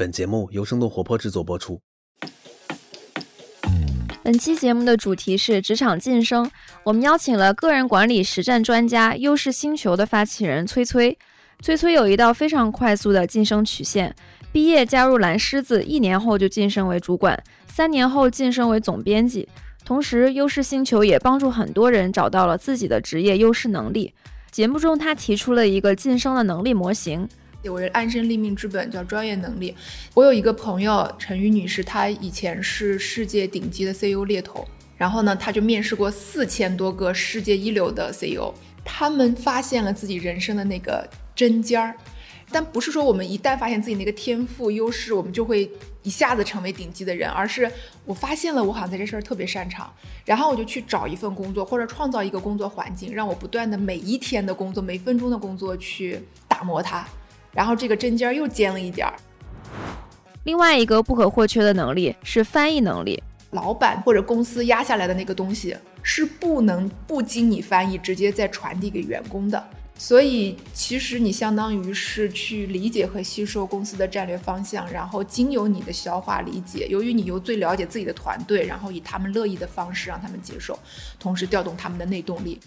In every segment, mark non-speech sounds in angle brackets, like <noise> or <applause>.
本节目由生动活泼制作播出。本期节目的主题是职场晋升，我们邀请了个人管理实战专家优势星球的发起人崔崔。崔崔有一道非常快速的晋升曲线，毕业加入蓝狮子，一年后就晋升为主管，三年后晋升为总编辑。同时，优势星球也帮助很多人找到了自己的职业优势能力。节目中，他提出了一个晋升的能力模型。我是安身立命之本，叫专业能力。我有一个朋友陈宇女士，她以前是世界顶级的 CEO 猎头，然后呢，她就面试过四千多个世界一流的 CEO，他们发现了自己人生的那个针尖儿。但不是说我们一旦发现自己那个天赋优势，我们就会一下子成为顶级的人，而是我发现了我好像在这事儿特别擅长，然后我就去找一份工作，或者创造一个工作环境，让我不断的每一天的工作，每分钟的工作去打磨它。然后这个针尖儿又尖了一点儿。另外一个不可或缺的能力是翻译能力。老板或者公司压下来的那个东西是不能不经你翻译直接再传递给员工的。所以其实你相当于是去理解和吸收公司的战略方向，然后经由你的消化理解，由于你又最了解自己的团队，然后以他们乐意的方式让他们接受，同时调动他们的内动力。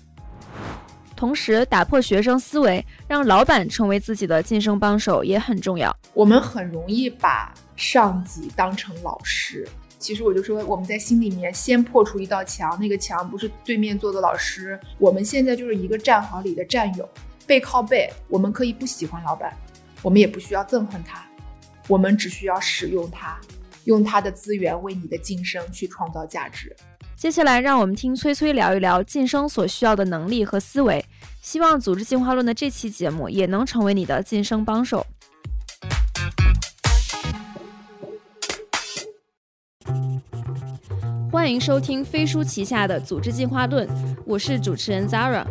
同时，打破学生思维，让老板成为自己的晋升帮手也很重要。我们很容易把上级当成老师，其实我就说，我们在心里面先破除一道墙，那个墙不是对面坐的老师，我们现在就是一个战壕里的战友，背靠背。我们可以不喜欢老板，我们也不需要憎恨他，我们只需要使用他，用他的资源为你的晋升去创造价值。接下来，让我们听崔崔聊一聊晋升所需要的能力和思维。希望《组织进化论》的这期节目也能成为你的晋升帮手。欢迎收听飞书旗下的《组织进化论》，我是主持人 Zara。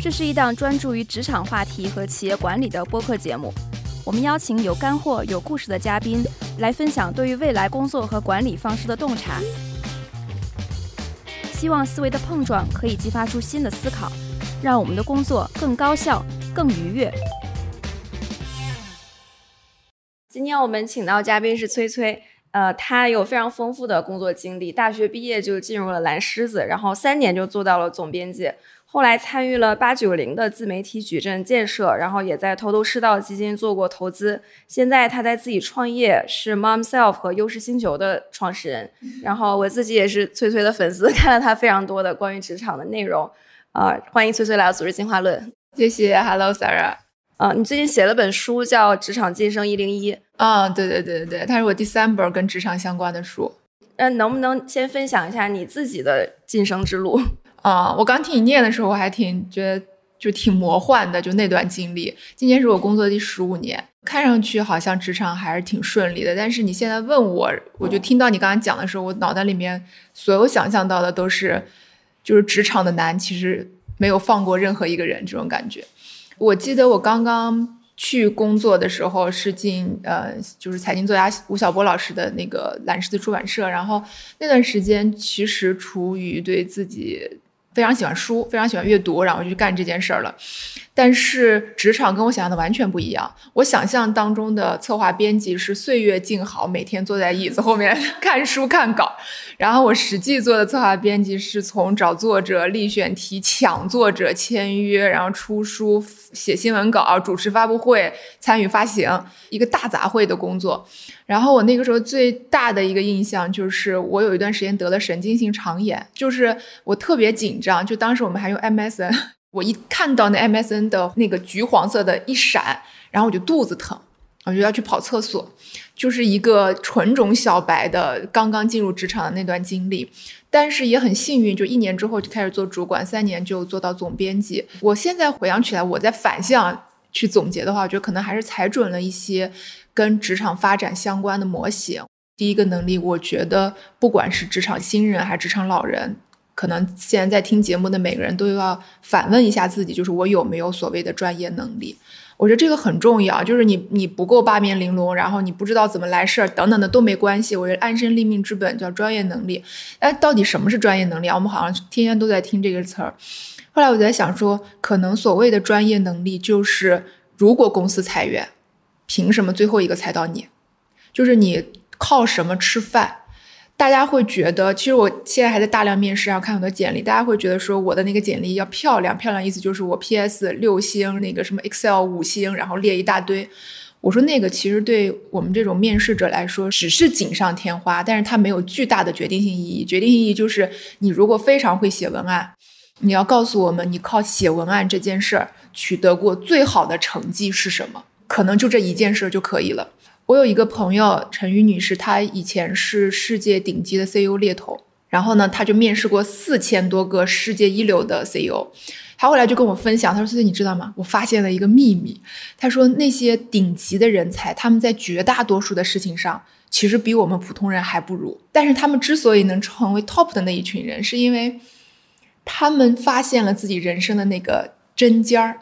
这是一档专注于职场话题和企业管理的播客节目。我们邀请有干货、有故事的嘉宾来分享对于未来工作和管理方式的洞察。希望思维的碰撞可以激发出新的思考，让我们的工作更高效、更愉悦。今天我们请到嘉宾是崔崔，呃，他有非常丰富的工作经历，大学毕业就进入了蓝狮子，然后三年就做到了总编辑。后来参与了八九零的自媒体矩阵建设，然后也在头头是道基金做过投资。现在他在自己创业，是 Momself 和优势星球的创始人。然后我自己也是崔崔的粉丝，<laughs> 看了他非常多的关于职场的内容。啊，欢迎崔崔来到组织进化论。谢谢，Hello Sarah。啊，你最近写了本书叫《职场晋升一零一》。啊，对对对对对，它是我第三本跟职场相关的书。那，能不能先分享一下你自己的晋升之路？啊，我刚听你念的时候，我还挺觉得就挺魔幻的，就那段经历。今年是我工作第十五年，看上去好像职场还是挺顺利的。但是你现在问我，我就听到你刚刚讲的时候，我脑袋里面所有想象到的都是，就是职场的难，其实没有放过任何一个人这种感觉。我记得我刚刚去工作的时候是进呃，就是财经作家吴晓波老师的那个蓝狮子出版社，然后那段时间其实处于对自己。非常喜欢书，非常喜欢阅读，然后就去干这件事儿了。但是职场跟我想象的完全不一样。我想象当中的策划编辑是岁月静好，每天坐在椅子后面 <laughs> 看书看稿。然后我实际做的策划编辑是从找作者、立选题、抢作者签约，然后出书、写新闻稿、主持发布会、参与发行，一个大杂烩的工作。然后我那个时候最大的一个印象就是，我有一段时间得了神经性肠炎，就是我特别紧张。就当时我们还用 MSN，我一看到那 MSN 的那个橘黄色的一闪，然后我就肚子疼，我就要去跑厕所。就是一个纯种小白的刚刚进入职场的那段经历，但是也很幸运，就一年之后就开始做主管，三年就做到总编辑。我现在回想起来，我在反向去总结的话，我觉得可能还是踩准了一些。跟职场发展相关的模型，第一个能力，我觉得不管是职场新人还是职场老人，可能现在在听节目的每个人都要反问一下自己，就是我有没有所谓的专业能力？我觉得这个很重要，就是你你不够八面玲珑，然后你不知道怎么来事儿等等的都没关系。我觉得安身立命之本叫专业能力。哎，到底什么是专业能力啊？我们好像天天都在听这个词儿。后来我在想说，可能所谓的专业能力就是，如果公司裁员。凭什么最后一个猜到你？就是你靠什么吃饭？大家会觉得，其实我现在还在大量面试，然后看很多简历，大家会觉得说我的那个简历要漂亮，漂亮意思就是我 PS 六星，那个什么 Excel 五星，然后列一大堆。我说那个其实对我们这种面试者来说只是锦上添花，但是它没有巨大的决定性意义。决定意义就是你如果非常会写文案，你要告诉我们你靠写文案这件事儿取得过最好的成绩是什么，可能就这一件事就可以了。我有一个朋友陈宇女士，她以前是世界顶级的 CEO 猎头，然后呢，她就面试过四千多个世界一流的 CEO。他后来就跟我分享，他说：“思思，你知道吗？我发现了一个秘密。他说那些顶级的人才，他们在绝大多数的事情上，其实比我们普通人还不如。但是他们之所以能成为 top 的那一群人，是因为他们发现了自己人生的那个针尖儿。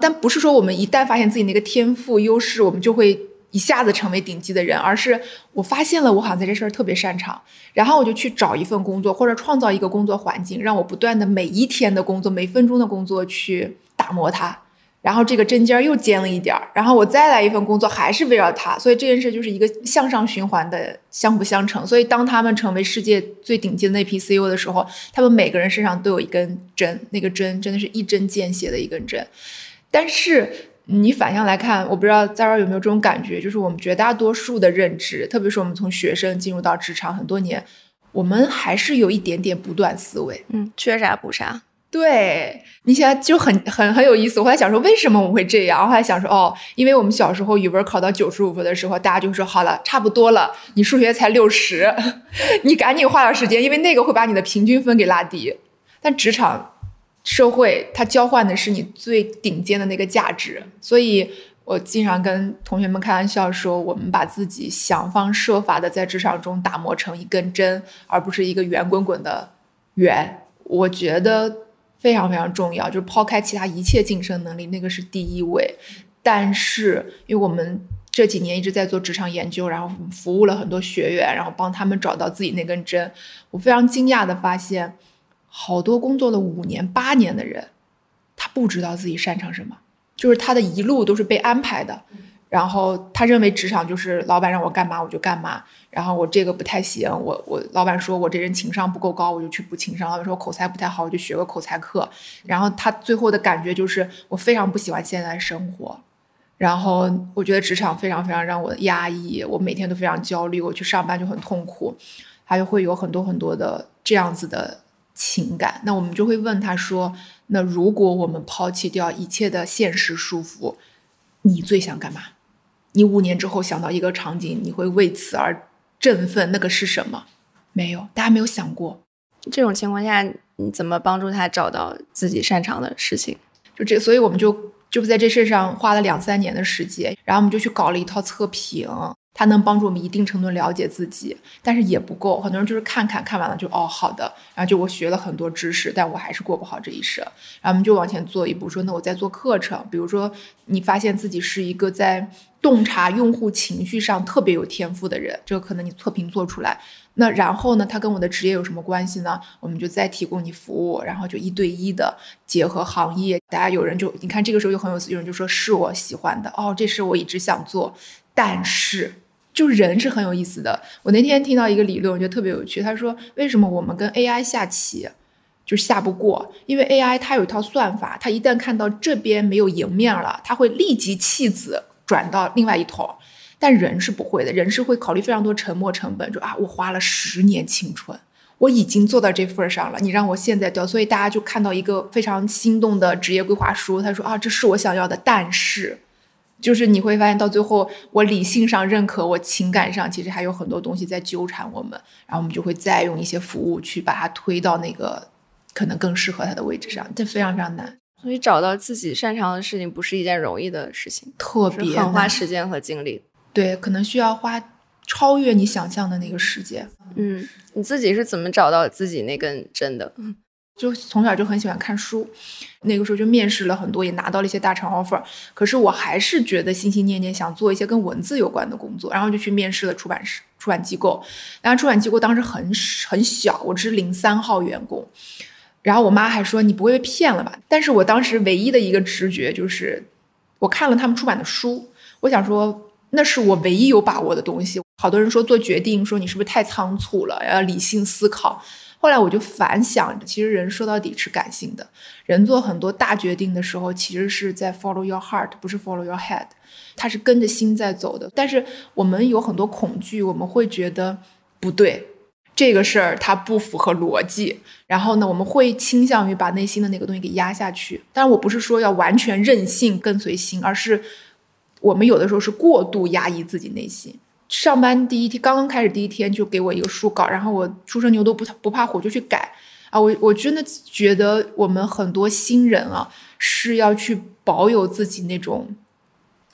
但不是说我们一旦发现自己那个天赋优势，我们就会。”一下子成为顶级的人，而是我发现了我好像在这事儿特别擅长，然后我就去找一份工作，或者创造一个工作环境，让我不断的每一天的工作、每分钟的工作去打磨它，然后这个针尖儿又尖了一点儿，然后我再来一份工作，还是围绕它，所以这件事就是一个向上循环的相辅相成。所以当他们成为世界最顶级的那批 CEO 的时候，他们每个人身上都有一根针，那个针真的是一针见血的一根针，但是。你反向来看，我不知道在这儿有没有这种感觉，就是我们绝大多数的认知，特别是我们从学生进入到职场很多年，我们还是有一点点不断思维，嗯，缺啥补啥。对你现在就很很很有意思。我后来想说，为什么我会这样？我后来想说，哦，因为我们小时候语文考到九十五分的时候，大家就说好了，差不多了，你数学才六十，<laughs> 你赶紧花点时间，因为那个会把你的平均分给拉低。但职场。社会它交换的是你最顶尖的那个价值，所以我经常跟同学们开玩笑说，我们把自己想方设法的在职场中打磨成一根针，而不是一个圆滚滚的圆。我觉得非常非常重要，就是抛开其他一切晋升能力，那个是第一位。但是，因为我们这几年一直在做职场研究，然后服务了很多学员，然后帮他们找到自己那根针，我非常惊讶的发现。好多工作了五年、八年的人，他不知道自己擅长什么，就是他的一路都是被安排的。然后他认为职场就是老板让我干嘛我就干嘛。然后我这个不太行，我我老板说我这人情商不够高，我就去补情商。老板说我口才不太好，我就学个口才课。然后他最后的感觉就是我非常不喜欢现在生活。然后我觉得职场非常非常让我压抑，我每天都非常焦虑，我去上班就很痛苦，还有会有很多很多的这样子的。情感，那我们就会问他说：“那如果我们抛弃掉一切的现实束缚，你最想干嘛？你五年之后想到一个场景，你会为此而振奋，那个是什么？没有，大家没有想过。这种情况下，你怎么帮助他找到自己擅长的事情？就这，所以我们就就在这事上花了两三年的时间，然后我们就去搞了一套测评。”它能帮助我们一定程度了解自己，但是也不够。很多人就是看看看完了就哦好的，然后就我学了很多知识，但我还是过不好这一生。然后我们就往前做一步，说那我在做课程。比如说你发现自己是一个在洞察用户情绪上特别有天赋的人，这个可能你测评做出来。那然后呢，它跟我的职业有什么关系呢？我们就再提供你服务，然后就一对一的结合行业。大家有人就你看这个时候又很有有人就说是我喜欢的哦，这是我一直想做。但是，就人是很有意思的。我那天听到一个理论，我觉得特别有趣。他说，为什么我们跟 AI 下棋就下不过？因为 AI 它有一套算法，它一旦看到这边没有赢面了，它会立即弃子转到另外一头。但人是不会的，人是会考虑非常多沉没成本。就啊，我花了十年青春，我已经做到这份上了，你让我现在掉，所以大家就看到一个非常心动的职业规划书。他说啊，这是我想要的，但是。就是你会发现，到最后，我理性上认可，我情感上其实还有很多东西在纠缠我们，然后我们就会再用一些服务去把它推到那个可能更适合他的位置上，这非常非常难。所以找到自己擅长的事情不是一件容易的事情，特别很花时间和精力。对，可能需要花超越你想象的那个时间。嗯，你自己是怎么找到自己那根针的？就从小就很喜欢看书，那个时候就面试了很多，也拿到了一些大厂 offer。可是我还是觉得心心念念想做一些跟文字有关的工作，然后就去面试了出版社、出版机构。然后出版机构当时很很小，我只是零三号员工。然后我妈还说：“你不会被骗了吧？”但是我当时唯一的一个直觉就是，我看了他们出版的书，我想说，那是我唯一有把握的东西。好多人说做决定，说你是不是太仓促了，要理性思考。后来我就反想，其实人说到底是感性的，人做很多大决定的时候，其实是在 follow your heart，不是 follow your head，他是跟着心在走的。但是我们有很多恐惧，我们会觉得不对，这个事儿它不符合逻辑，然后呢，我们会倾向于把内心的那个东西给压下去。但是我不是说要完全任性跟随心，而是我们有的时候是过度压抑自己内心。上班第一天，刚刚开始第一天就给我一个书稿，然后我初生牛犊不不怕虎就去改啊！我我真的觉得我们很多新人啊是要去保有自己那种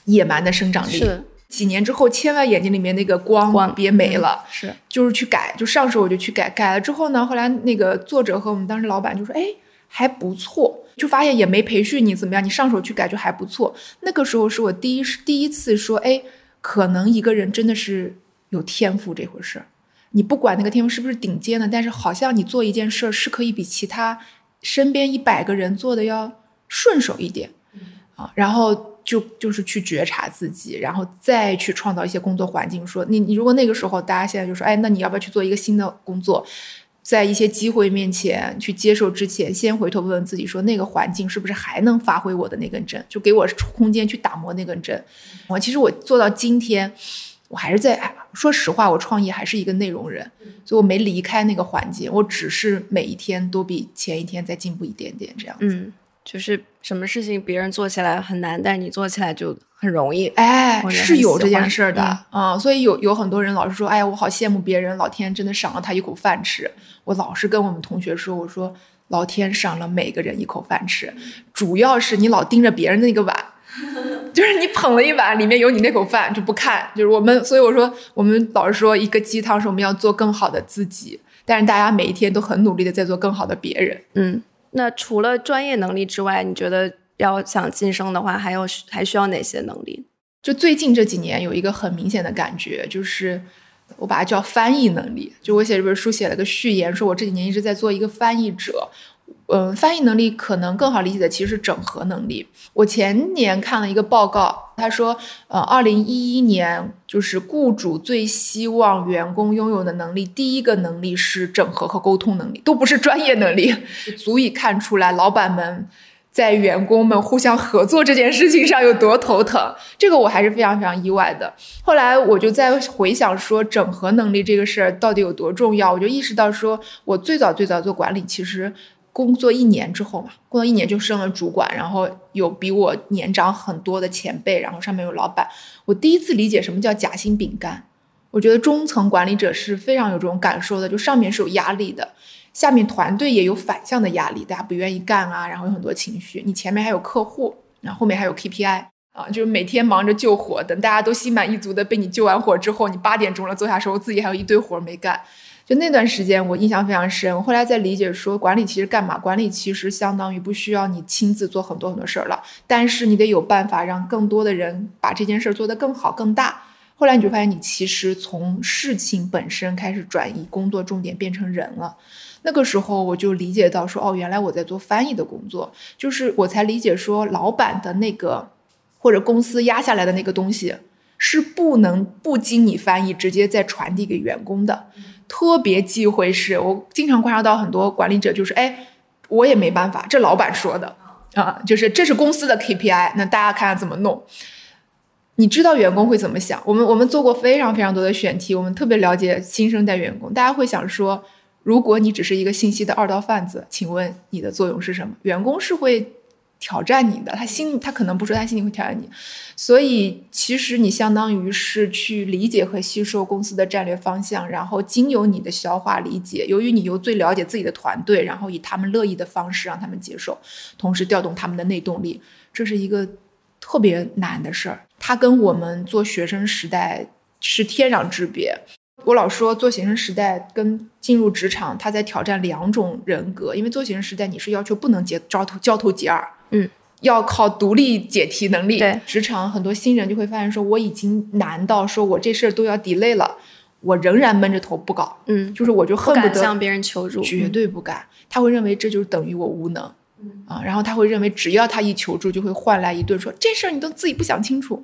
野蛮的生长力。是几年之后，千万眼睛里面那个光光别没了，是，就是去改，就上手我就去改，改了之后呢，后来那个作者和我们当时老板就说：“哎，还不错。”就发现也没培训你怎么样，你上手去改就还不错。那个时候是我第一第一次说：“哎。”可能一个人真的是有天赋这回事儿，你不管那个天赋是不是顶尖的，但是好像你做一件事儿是可以比其他身边一百个人做的要顺手一点，啊，然后就就是去觉察自己，然后再去创造一些工作环境。说你你如果那个时候大家现在就说，哎，那你要不要去做一个新的工作？在一些机会面前去接受之前，先回头问问自己，说那个环境是不是还能发挥我的那根针，就给我空间去打磨那根针。我其实我做到今天，我还是在说实话，我创业还是一个内容人，所以我没离开那个环境，我只是每一天都比前一天再进步一点点这样子。嗯，就是什么事情别人做起来很难，但是你做起来就。很容易，哎，是有这件事儿的啊，所以有有很多人老是说，哎呀，我好羡慕别人，老天真的赏了他一口饭吃。我老是跟我们同学说，我说老天赏了每个人一口饭吃，主要是你老盯着别人的那个碗，<laughs> 就是你捧了一碗，里面有你那口饭就不看，就是我们，所以我说我们老是说一个鸡汤是我们要做更好的自己，但是大家每一天都很努力的在做更好的别人。嗯，那除了专业能力之外，你觉得？要想晋升的话，还有还需要哪些能力？就最近这几年有一个很明显的感觉，就是我把它叫翻译能力。就我写这本书写了个序言，说我这几年一直在做一个翻译者。嗯，翻译能力可能更好理解的其实是整合能力。我前年看了一个报告，他说，呃，二零一一年就是雇主最希望员工拥有的能力，第一个能力是整合和沟通能力，都不是专业能力，<laughs> 足以看出来老板们。在员工们互相合作这件事情上有多头疼，这个我还是非常非常意外的。后来我就在回想说整合能力这个事儿到底有多重要，我就意识到说，我最早最早做管理，其实工作一年之后嘛，工作一年就升了主管，然后有比我年长很多的前辈，然后上面有老板，我第一次理解什么叫夹心饼干。我觉得中层管理者是非常有这种感受的，就上面是有压力的。下面团队也有反向的压力，大家不愿意干啊，然后有很多情绪。你前面还有客户，然后后面还有 KPI 啊，就是每天忙着救火，等大家都心满意足的被你救完火之后，你八点钟了坐下时候，自己还有一堆活没干。就那段时间我印象非常深。我后来在理解说，管理其实干嘛？管理其实相当于不需要你亲自做很多很多事儿了，但是你得有办法让更多的人把这件事儿做得更好更大。后来你就发现，你其实从事情本身开始转移工作重点，变成人了。那个时候我就理解到说，哦，原来我在做翻译的工作，就是我才理解说，老板的那个或者公司压下来的那个东西是不能不经你翻译直接再传递给员工的。特别忌讳是我经常观察到很多管理者就是，哎，我也没办法，这老板说的啊，就是这是公司的 KPI，那大家看看怎么弄。你知道员工会怎么想？我们我们做过非常非常多的选题，我们特别了解新生代员工，大家会想说。如果你只是一个信息的二道贩子，请问你的作用是什么？员工是会挑战你的，他心他可能不说，他心里会挑战你。所以其实你相当于是去理解和吸收公司的战略方向，然后经由你的消化理解，由于你又最了解自己的团队，然后以他们乐意的方式让他们接受，同时调动他们的内动力，这是一个特别难的事儿。它跟我们做学生时代是天壤之别。我老说做学生时代跟进入职场，他在挑战两种人格。因为做学生时代，你是要求不能结交头交头接耳，嗯，要靠独立解题能力。对，职场很多新人就会发现说，我已经难到说我这事儿都要 delay 了，我仍然闷着头不搞，嗯，就是我就恨不得向别人求助，绝对不敢。他会认为这就是等于我无能，啊，然后他会认为只要他一求助，就会换来一顿说这事儿你都自己不想清楚。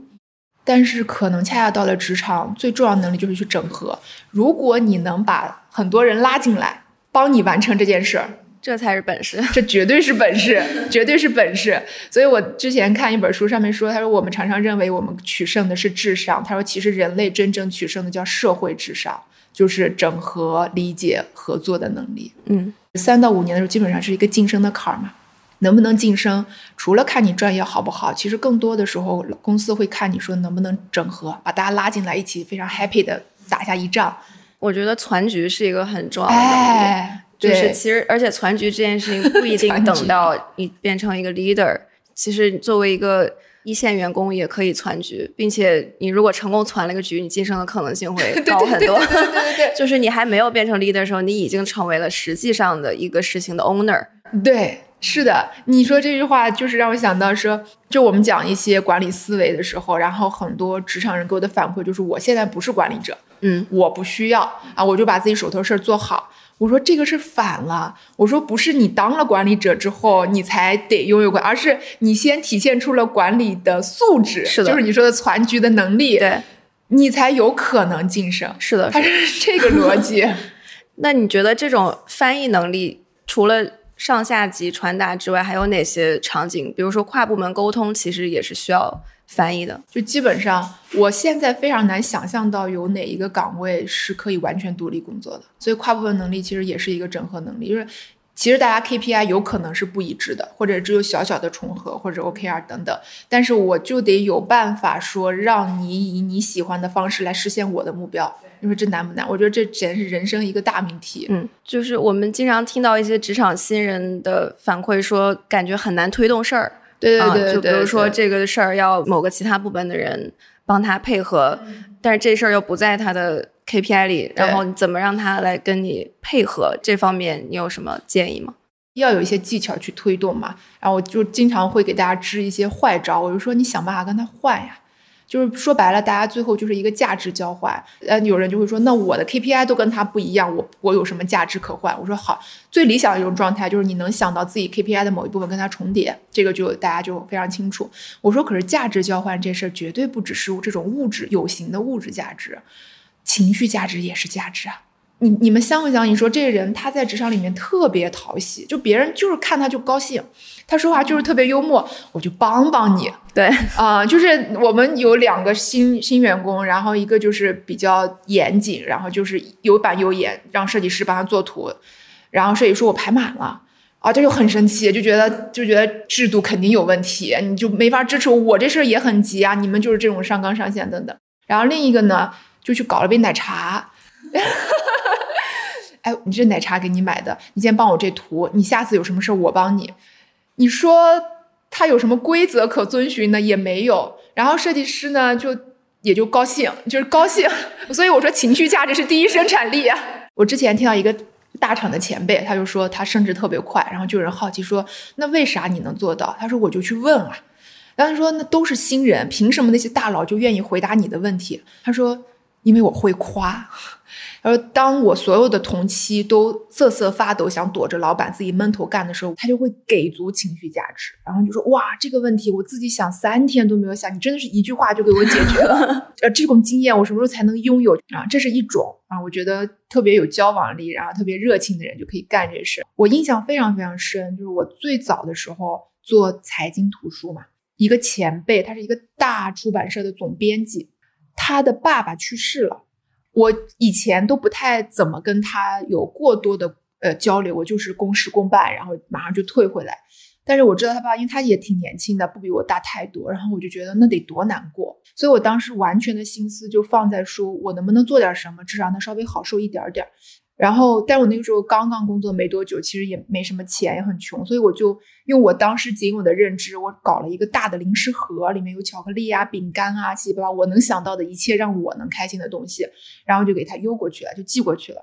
但是可能恰恰到了职场，最重要的能力就是去整合。如果你能把很多人拉进来，帮你完成这件事儿，这才是本事。这绝对是本事，绝对是本事。所以我之前看一本书，上面说，他说我们常常认为我们取胜的是智商，他说其实人类真正取胜的叫社会智商，就是整合、理解、合作的能力。嗯，三到五年的时候，基本上是一个晋升的坎儿嘛。能不能晋升，除了看你专业好不好，其实更多的时候公司会看你说能不能整合，把大家拉进来一起非常 happy 的打下一仗。我觉得攒局是一个很重要的就是对其实而且攒局这件事情不一定等到 <laughs> 你变成一个 leader，其实作为一个一线员工也可以攒局，并且你如果成功攒了一个局，你晋升的可能性会 <laughs> 高很多。对对对对 <laughs> 就是你还没有变成 leader 的时候，你已经成为了实际上的一个事情的 owner。对，是的，你说这句话就是让我想到说，就我们讲一些管理思维的时候，然后很多职场人给我的反馈就是，我现在不是管理者，嗯，我不需要啊，我就把自己手头事儿做好。我说这个是反了，我说不是你当了管理者之后你才得拥有管，而是你先体现出了管理的素质，是的就是你说的攒局的能力，对，你才有可能晋升。是的。它是这个逻辑。<laughs> 那你觉得这种翻译能力，除了上下级传达之外，还有哪些场景？比如说跨部门沟通，其实也是需要翻译的。就基本上，我现在非常难想象到有哪一个岗位是可以完全独立工作的。所以跨部门能力其实也是一个整合能力，就是其实大家 KPI 有可能是不一致的，或者只有小小的重合，或者 OKR 等等。但是我就得有办法说，让你以你喜欢的方式来实现我的目标。你说这难不难？我觉得这简直是人生一个大命题。嗯，就是我们经常听到一些职场新人的反馈，说感觉很难推动事儿。对对对就比如说这个事儿要某个其他部门的人帮他配合，但是这事儿又不在他的 KPI 里，然后你怎么让他来跟你配合？这方面你有什么建议吗？要有一些技巧去推动嘛。然后我就经常会给大家支一些坏招，我就说你想办法跟他换呀。就是说白了，大家最后就是一个价值交换。呃，有人就会说，那我的 KPI 都跟他不一样，我我有什么价值可换？我说好，最理想的一种状态就是你能想到自己 KPI 的某一部分跟他重叠，这个就大家就非常清楚。我说，可是价值交换这事儿绝对不只是这种物质有形的物质价值，情绪价值也是价值啊。你你们相不相信？说这个人他在职场里面特别讨喜，就别人就是看他就高兴，他说话就是特别幽默，我就帮帮你对，<laughs> 啊、就是我们有两个新新员工，然后一个就是比较严谨，然后就是有板有眼，让设计师帮他做图，然后设计师说我排满了。啊，这就很生气，就觉得就觉得制度肯定有问题，你就没法支持我。我这事儿也很急啊，你们就是这种上纲上线等等。然后另一个呢，就去搞了杯奶茶。<laughs> 哎，你这奶茶给你买的，你先帮我这图，你下次有什么事我帮你。你说他有什么规则可遵循呢？也没有。然后设计师呢，就也就高兴，就是高兴。<laughs> 所以我说情绪价值是第一生产力啊。我之前听到一个大厂的前辈，他就说他升职特别快，然后就有人好奇说，那为啥你能做到？他说我就去问啊。然后他说那都是新人，凭什么那些大佬就愿意回答你的问题？他说因为我会夸。他说当我所有的同期都瑟瑟发抖，想躲着老板自己闷头干的时候，他就会给足情绪价值，然后就说哇这个问题我自己想三天都没有想，你真的是一句话就给我解决了。<laughs> 呃，这种经验我什么时候才能拥有啊？这是一种啊，我觉得特别有交往力，然后特别热情的人就可以干这事。我印象非常非常深，就是我最早的时候做财经图书嘛，一个前辈，他是一个大出版社的总编辑，他的爸爸去世了。我以前都不太怎么跟他有过多的呃交流，我就是公事公办，然后马上就退回来。但是我知道他爸，因为他也挺年轻的，不比我大太多，然后我就觉得那得多难过，所以我当时完全的心思就放在说我能不能做点什么，至少让他稍微好受一点点。然后，但我那个时候刚刚工作没多久，其实也没什么钱，也很穷，所以我就用我当时仅有的认知，我搞了一个大的零食盒，里面有巧克力啊、饼干啊、七七八八我能想到的一切让我能开心的东西，然后就给他邮过去了，就寄过去了。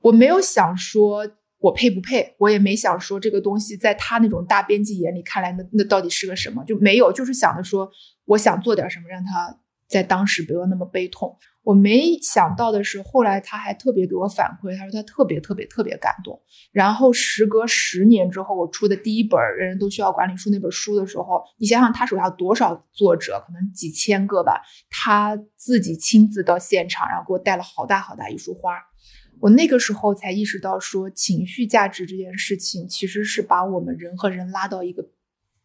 我没有想说我配不配，我也没想说这个东西在他那种大编辑眼里看来那那到底是个什么，就没有，就是想着说我想做点什么让他在当时不要那么悲痛。我没想到的是，后来他还特别给我反馈，他说他特别特别特别感动。然后时隔十年之后，我出的第一本《人人都需要管理书》那本书的时候，你想想他手下多少作者，可能几千个吧，他自己亲自到现场，然后给我带了好大好大一束花。我那个时候才意识到，说情绪价值这件事情，其实是把我们人和人拉到一个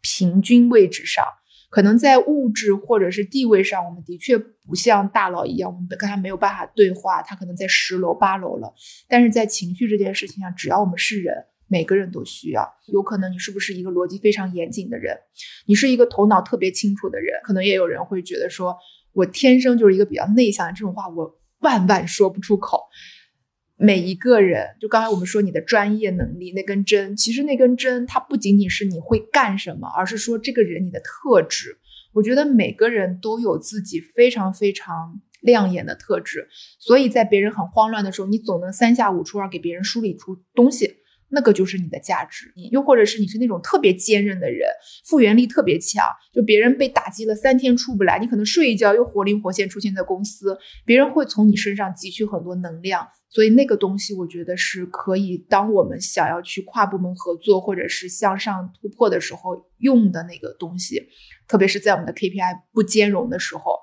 平均位置上。可能在物质或者是地位上，我们的确不像大佬一样，我们跟他没有办法对话。他可能在十楼八楼了，但是在情绪这件事情上，只要我们是人，每个人都需要。有可能你是不是一个逻辑非常严谨的人，你是一个头脑特别清楚的人，可能也有人会觉得说，我天生就是一个比较内向，这种话我万万说不出口。每一个人，就刚才我们说你的专业能力那根针，其实那根针它不仅仅是你会干什么，而是说这个人你的特质。我觉得每个人都有自己非常非常亮眼的特质，所以在别人很慌乱的时候，你总能三下五除二给别人梳理出东西。那个就是你的价值，又或者是你是那种特别坚韧的人，复原力特别强，就别人被打击了三天出不来，你可能睡一觉又活灵活现出现在公司，别人会从你身上汲取很多能量，所以那个东西我觉得是可以当我们想要去跨部门合作或者是向上突破的时候用的那个东西，特别是在我们的 KPI 不兼容的时候，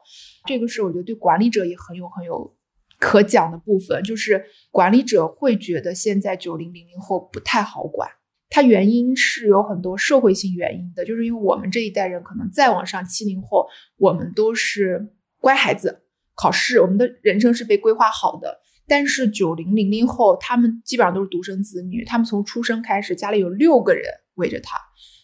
这个是我觉得对管理者也很有很有。可讲的部分就是管理者会觉得现在九零零零后不太好管，它原因是有很多社会性原因的，就是因为我们这一代人可能再往上七零后，我们都是乖孩子，考试，我们的人生是被规划好的。但是九零零零后，他们基本上都是独生子女，他们从出生开始家里有六个人围着他，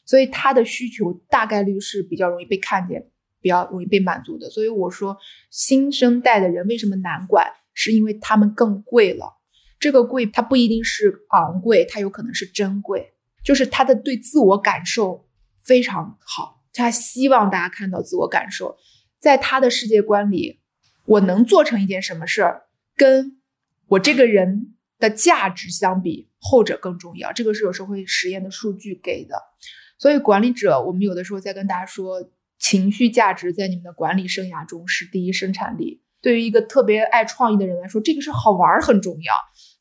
所以他的需求大概率是比较容易被看见，比较容易被满足的。所以我说新生代的人为什么难管？是因为他们更贵了，这个贵它不一定是昂贵，它有可能是珍贵，就是他的对自我感受非常好，他希望大家看到自我感受，在他的世界观里，我能做成一件什么事儿，跟我这个人的价值相比，后者更重要。这个是有时候会实验的数据给的，所以管理者，我们有的时候在跟大家说，情绪价值在你们的管理生涯中是第一生产力。对于一个特别爱创意的人来说，这个是好玩很重要；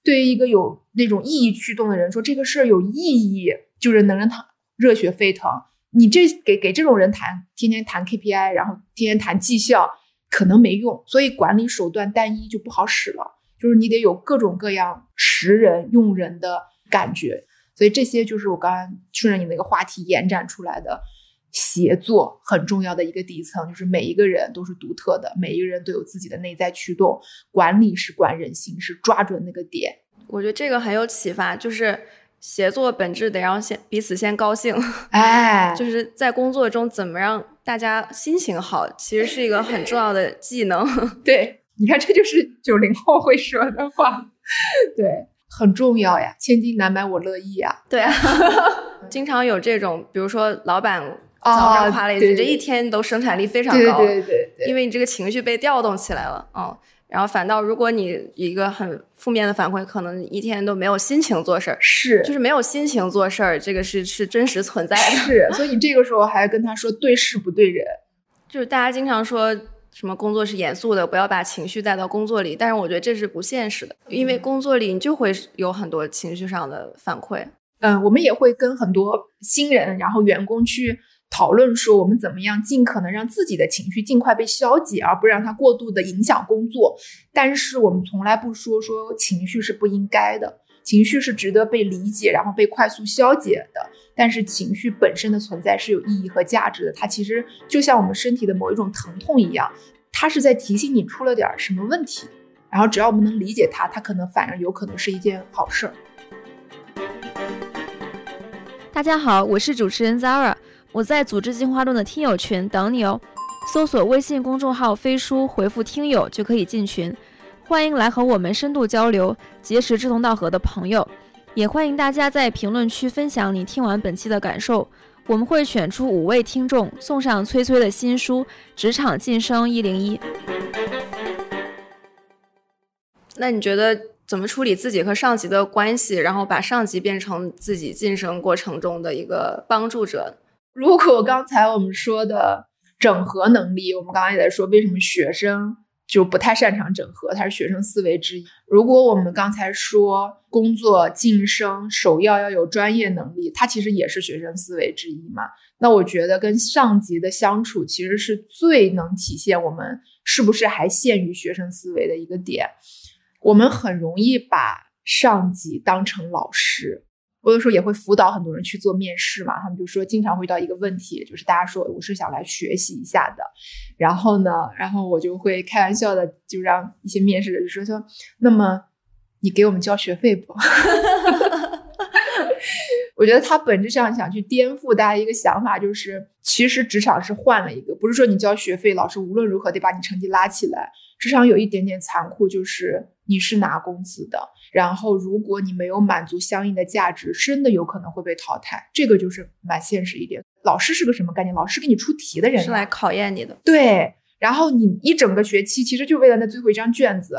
对于一个有那种意义驱动的人说，这个事儿有意义，就是能让他热血沸腾。你这给给这种人谈，天天谈 KPI，然后天天谈绩效，可能没用。所以管理手段单一就不好使了，就是你得有各种各样识人用人的感觉。所以这些就是我刚刚顺着你那个话题延展出来的。协作很重要的一个底层，就是每一个人都是独特的，每一个人都有自己的内在驱动。管理是管人心，是抓准那个点。我觉得这个很有启发，就是协作本质得让先彼此先高兴。<laughs> 哎，就是在工作中怎么让大家心情好，其实是一个很重要的技能。<laughs> 对，你看，这就是九零后会说的话。对，很重要呀，千金难买我乐意呀。对啊，<laughs> 经常有这种，比如说老板。早上夸了一句，这一天都生产力非常高，对对对，因为你这个情绪被调动起来了，嗯，然后反倒如果你一个很负面的反馈，可能一天都没有心情做事儿，是，就是没有心情做事儿，这个是是真实存在的，是，所以这个时候还跟他说对事不对人，就是大家经常说什么工作是严肃的，不要把情绪带到工作里，但是我觉得这是不现实的，因为工作里你就会有很多情绪上的反馈，嗯，我们也会跟很多新人，然后员工去。讨论说我们怎么样尽可能让自己的情绪尽快被消解，而不让它过度的影响工作。但是我们从来不说说情绪是不应该的，情绪是值得被理解，然后被快速消解的。但是情绪本身的存在是有意义和价值的，它其实就像我们身体的某一种疼痛一样，它是在提醒你出了点什么问题。然后只要我们能理解它，它可能反而有可能是一件好事儿。大家好，我是主持人 Zara。我在组织进化论的听友群等你哦，搜索微信公众号“飞书”，回复“听友”就可以进群。欢迎来和我们深度交流，结识志同道合的朋友。也欢迎大家在评论区分享你听完本期的感受。我们会选出五位听众，送上崔崔的新书《职场晋升一零一》。那你觉得怎么处理自己和上级的关系，然后把上级变成自己晋升过程中的一个帮助者？如果刚才我们说的整合能力，我们刚刚也在说，为什么学生就不太擅长整合，它是学生思维之一。如果我们刚才说工作晋升首要要有专业能力，它其实也是学生思维之一嘛。那我觉得跟上级的相处，其实是最能体现我们是不是还限于学生思维的一个点。我们很容易把上级当成老师。我有时候也会辅导很多人去做面试嘛，他们就说经常会遇到一个问题，就是大家说我是想来学习一下的，然后呢，然后我就会开玩笑的就让一些面试的就说说，那么你给我们交学费不？<laughs> 我觉得他本质上想去颠覆大家一个想法，就是其实职场是换了一个，不是说你交学费，老师无论如何得把你成绩拉起来。职场有一点点残酷，就是你是拿工资的，然后如果你没有满足相应的价值，真的有可能会被淘汰。这个就是蛮现实一点。老师是个什么概念？老师给你出题的人，是来考验你的。对，然后你一整个学期其实就为了那最后一张卷子，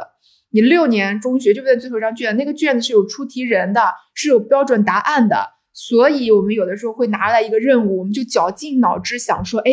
你六年中学就为了最后一张卷，那个卷子是有出题人的，是有标准答案的。所以我们有的时候会拿来一个任务，我们就绞尽脑汁想说，哎，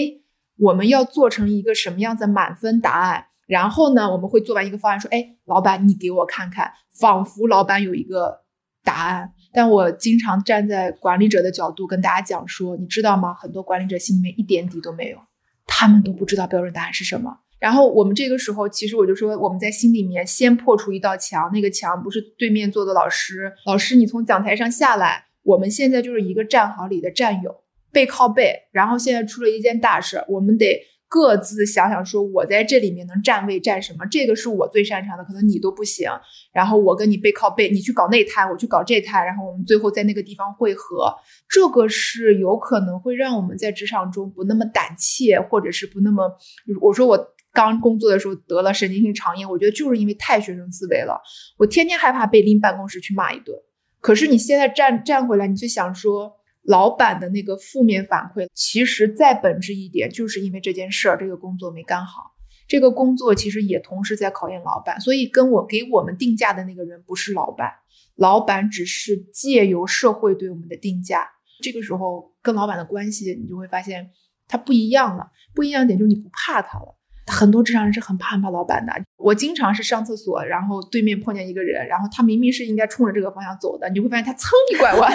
我们要做成一个什么样子满分答案。然后呢，我们会做完一个方案，说：“哎，老板，你给我看看。”仿佛老板有一个答案，但我经常站在管理者的角度跟大家讲说：“你知道吗？很多管理者心里面一点底都没有，他们都不知道标准答案是什么。”然后我们这个时候，其实我就说，我们在心里面先破除一道墙，那个墙不是对面坐的老师，老师你从讲台上下来，我们现在就是一个战壕里的战友，背靠背。然后现在出了一件大事，我们得。各自想想，说我在这里面能站位站什么？这个是我最擅长的，可能你都不行。然后我跟你背靠背，你去搞那摊，我去搞这摊，然后我们最后在那个地方汇合。这个是有可能会让我们在职场中不那么胆怯，或者是不那么……我说我刚工作的时候得了神经性肠炎，我觉得就是因为太学生思维了，我天天害怕被拎办公室去骂一顿。可是你现在站站回来，你就想说。老板的那个负面反馈，其实再本质一点，就是因为这件事儿，这个工作没干好。这个工作其实也同时在考验老板，所以跟我给我们定价的那个人不是老板，老板只是借由社会对我们的定价。这个时候跟老板的关系，你就会发现他不一样了。不一样点就是你不怕他了。很多职场人是很怕很怕老板的。我经常是上厕所，然后对面碰见一个人，然后他明明是应该冲着这个方向走的，你会发现他噌一拐弯，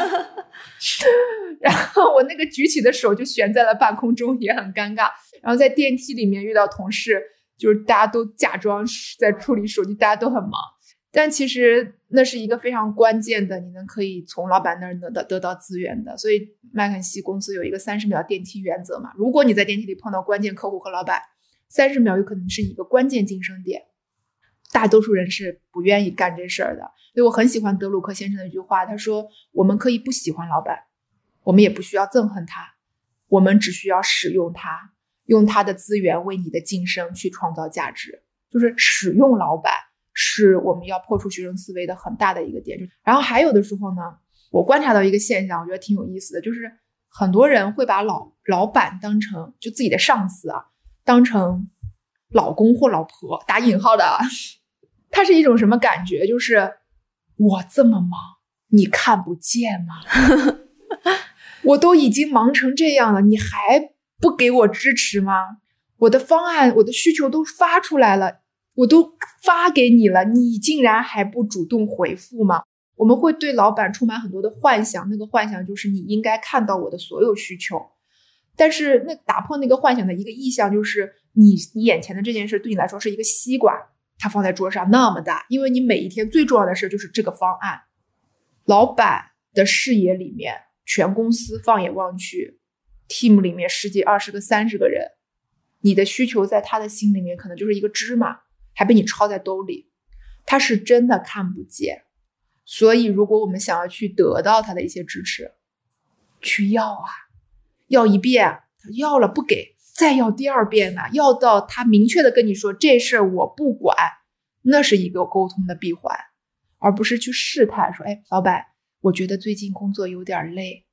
<laughs> 然后我那个举起的手就悬在了半空中，也很尴尬。然后在电梯里面遇到同事，就是大家都假装在处理手机，大家都很忙，但其实那是一个非常关键的，你能可以从老板那儿得到得到资源的。所以麦肯锡公司有一个三十秒电梯原则嘛，如果你在电梯里碰到关键客户和老板。三十秒有可能是一个关键晋升点，大多数人是不愿意干这事儿的。所以我很喜欢德鲁克先生的一句话，他说：“我们可以不喜欢老板，我们也不需要憎恨他，我们只需要使用他，用他的资源为你的晋升去创造价值。就是使用老板，是我们要破除学生思维的很大的一个点。然后还有的时候呢，我观察到一个现象，我觉得挺有意思的，就是很多人会把老老板当成就自己的上司啊。”当成老公或老婆打引号的，它是一种什么感觉？就是我这么忙，你看不见吗？<laughs> 我都已经忙成这样了，你还不给我支持吗？我的方案、我的需求都发出来了，我都发给你了，你竟然还不主动回复吗？我们会对老板充满很多的幻想，那个幻想就是你应该看到我的所有需求。但是，那打破那个幻想的一个意向，就是你你眼前的这件事对你来说是一个西瓜，它放在桌上那么大，因为你每一天最重要的事就是这个方案。老板的视野里面，全公司放眼望去，team 里面十几、二十个、三十个人，你的需求在他的心里面可能就是一个芝麻，还被你抄在兜里，他是真的看不见。所以，如果我们想要去得到他的一些支持，去要啊。要一遍，他要了不给，再要第二遍呢？要到他明确的跟你说这事儿我不管，那是一个沟通的闭环，而不是去试探说，哎，老板，我觉得最近工作有点累。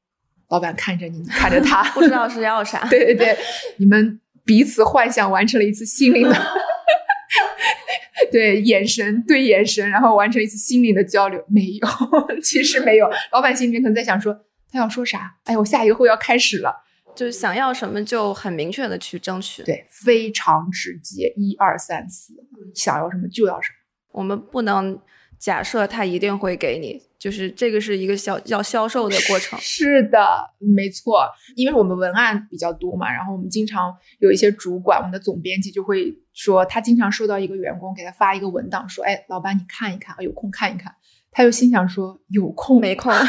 老板看着你，你 <laughs> 看着他，<laughs> 不知道是要啥。<laughs> 对对对，你们彼此幻想完成了一次心灵的，对眼神对眼神，然后完成一次心灵的交流。没有，其实没有。老板心里面可能在想说，他要说啥？哎，我下一个会要开始了。就是想要什么就很明确的去争取。对，非常直接，一二三四，想要什么就要什么。我们不能假设他一定会给你，就是这个是一个销要销售的过程。是的，没错，因为我们文案比较多嘛，然后我们经常有一些主管，我们的总编辑就会说，他经常收到一个员工给他发一个文档，说，哎，老板你看一看，有空看一看。他又心想说，有空没空。<laughs>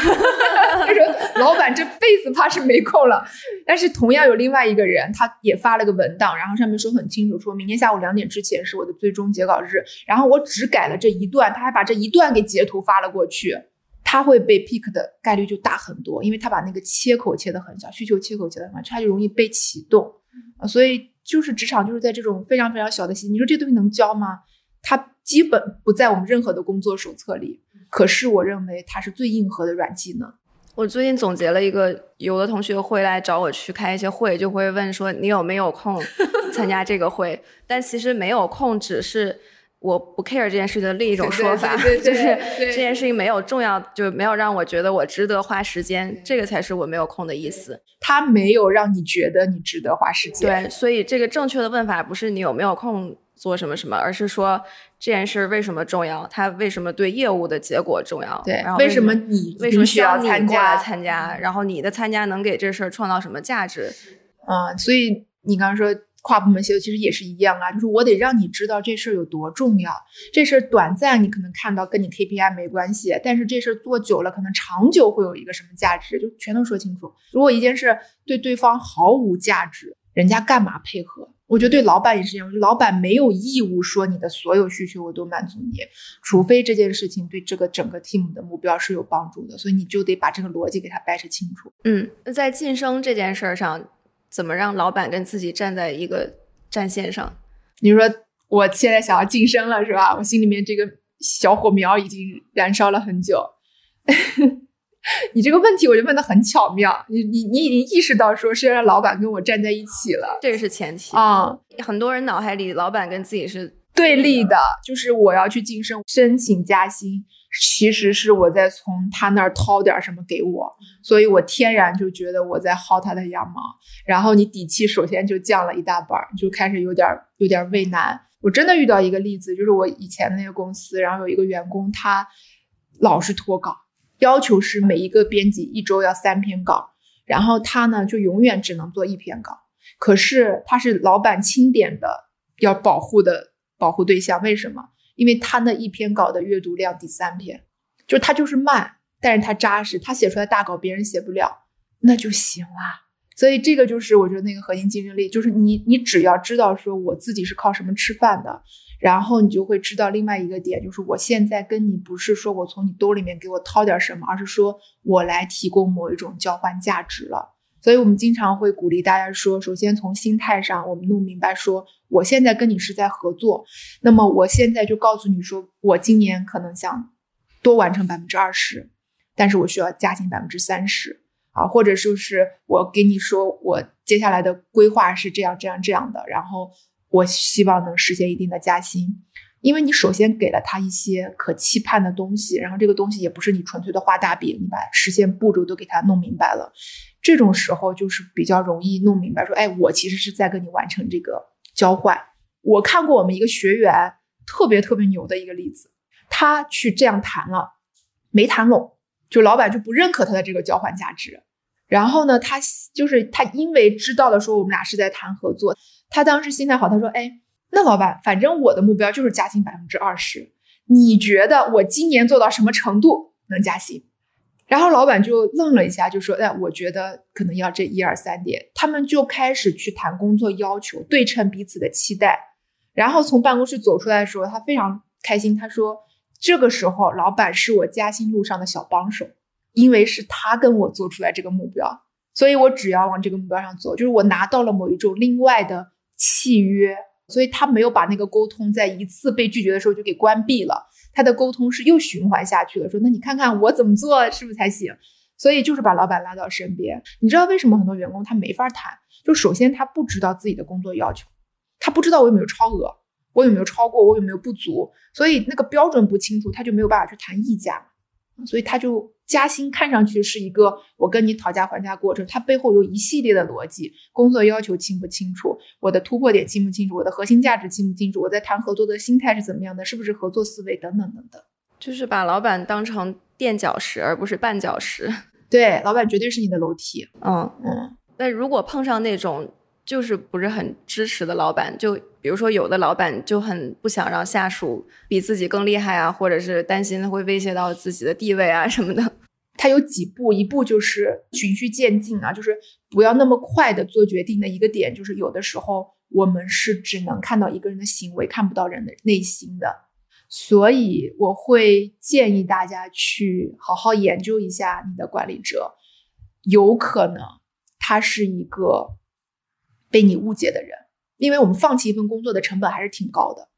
他说：“老板这辈子怕是没空了。”但是同样有另外一个人，他也发了个文档，然后上面说很清楚，说明天下午两点之前是我的最终截稿日。然后我只改了这一段，他还把这一段给截图发了过去。他会被 pick 的概率就大很多，因为他把那个切口切的很小，需求切口切的很小，他就容易被启动啊。所以就是职场就是在这种非常非常小的细节，你说这东西能教吗？它基本不在我们任何的工作手册里。可是我认为它是最硬核的软技能。我最近总结了一个，有的同学会来找我去开一些会，就会问说你有没有空 <laughs> 参加这个会？但其实没有空，只是我不 care 这件事的另一种说法，<laughs> 就是这件事情没有重要，就没有让我觉得我值得花时间，这个才是我没有空的意思。他没有让你觉得你值得花时间。对，所以这个正确的问法不是你有没有空。做什么什么，而是说这件事为什么重要？它为什么对业务的结果重要？对，然后为什么你为什么需要参加参加？然后你的参加能给这事儿创造什么价值？嗯，所以你刚刚说跨部门协作其实也是一样啊，就是我得让你知道这事儿有多重要。这事儿短暂你可能看到跟你 KPI 没关系，但是这事儿做久了可能长久会有一个什么价值，就全都说清楚。如果一件事对对方毫无价值，人家干嘛配合？我觉得对老板也是这样，老板没有义务说你的所有需求我都满足你，除非这件事情对这个整个 team 的目标是有帮助的，所以你就得把这个逻辑给他掰扯清楚。嗯，那在晋升这件事上，怎么让老板跟自己站在一个战线上？你说我现在想要晋升了是吧？我心里面这个小火苗已经燃烧了很久。<laughs> 你这个问题我就问的很巧妙，你你你已经意识到说是要让老板跟我站在一起了，这个是前提啊。很多人脑海里老板跟自己是对立的，就是我要去晋升、申请加薪，其实是我在从他那儿掏点什么给我，所以我天然就觉得我在薅他的羊毛，然后你底气首先就降了一大半，就开始有点有点畏难。我真的遇到一个例子，就是我以前的那个公司，然后有一个员工他老是脱稿。要求是每一个编辑一周要三篇稿，然后他呢就永远只能做一篇稿。可是他是老板钦点的要保护的保护对象，为什么？因为他那一篇稿的阅读量第三篇，就他就是慢，但是他扎实，他写出来大稿别人写不了，那就行了。所以这个就是我觉得那个核心竞争力，就是你你只要知道说我自己是靠什么吃饭的。然后你就会知道另外一个点，就是我现在跟你不是说我从你兜里面给我掏点什么，而是说我来提供某一种交换价值了。所以我们经常会鼓励大家说，首先从心态上，我们弄明白说，我现在跟你是在合作，那么我现在就告诉你说，我今年可能想多完成百分之二十，但是我需要加薪百分之三十啊，或者说是我给你说，我接下来的规划是这样这样这样的，然后。我希望能实现一定的加薪，因为你首先给了他一些可期盼的东西，然后这个东西也不是你纯粹的画大饼，你把实现步骤都给他弄明白了，这种时候就是比较容易弄明白，说，哎，我其实是在跟你完成这个交换。我看过我们一个学员特别特别牛的一个例子，他去这样谈了，没谈拢，就老板就不认可他的这个交换价值。然后呢，他就是他，因为知道了说我们俩是在谈合作，他当时心态好，他说：“哎，那老板，反正我的目标就是加薪百分之二十，你觉得我今年做到什么程度能加薪？”然后老板就愣了一下，就说：“哎，我觉得可能要这一二三点。”他们就开始去谈工作要求，对称彼此的期待。然后从办公室走出来的时候，他非常开心，他说：“这个时候，老板是我加薪路上的小帮手。”因为是他跟我做出来这个目标，所以我只要往这个目标上走，就是我拿到了某一种另外的契约，所以他没有把那个沟通在一次被拒绝的时候就给关闭了，他的沟通是又循环下去了，说那你看看我怎么做是不是才行？所以就是把老板拉到身边。你知道为什么很多员工他没法谈？就首先他不知道自己的工作要求，他不知道我有没有超额，我有没有超过，我有没有不足，所以那个标准不清楚，他就没有办法去谈溢价，所以他就。加薪看上去是一个我跟你讨价还价过程，它背后有一系列的逻辑，工作要求清不清楚，我的突破点清不清楚，我的核心价值清不清楚，我在谈合作的心态是怎么样的，是不是合作思维等等等等。就是把老板当成垫脚石，而不是绊脚石。对，老板绝对是你的楼梯。嗯嗯，那如果碰上那种就是不是很支持的老板，就比如说有的老板就很不想让下属比自己更厉害啊，或者是担心会威胁到自己的地位啊什么的。他有几步，一步就是循序渐进啊，就是不要那么快的做决定的一个点，就是有的时候我们是只能看到一个人的行为，看不到人的内心的。所以我会建议大家去好好研究一下你的管理者，有可能他是一个被你误解的人，因为我们放弃一份工作的成本还是挺高的。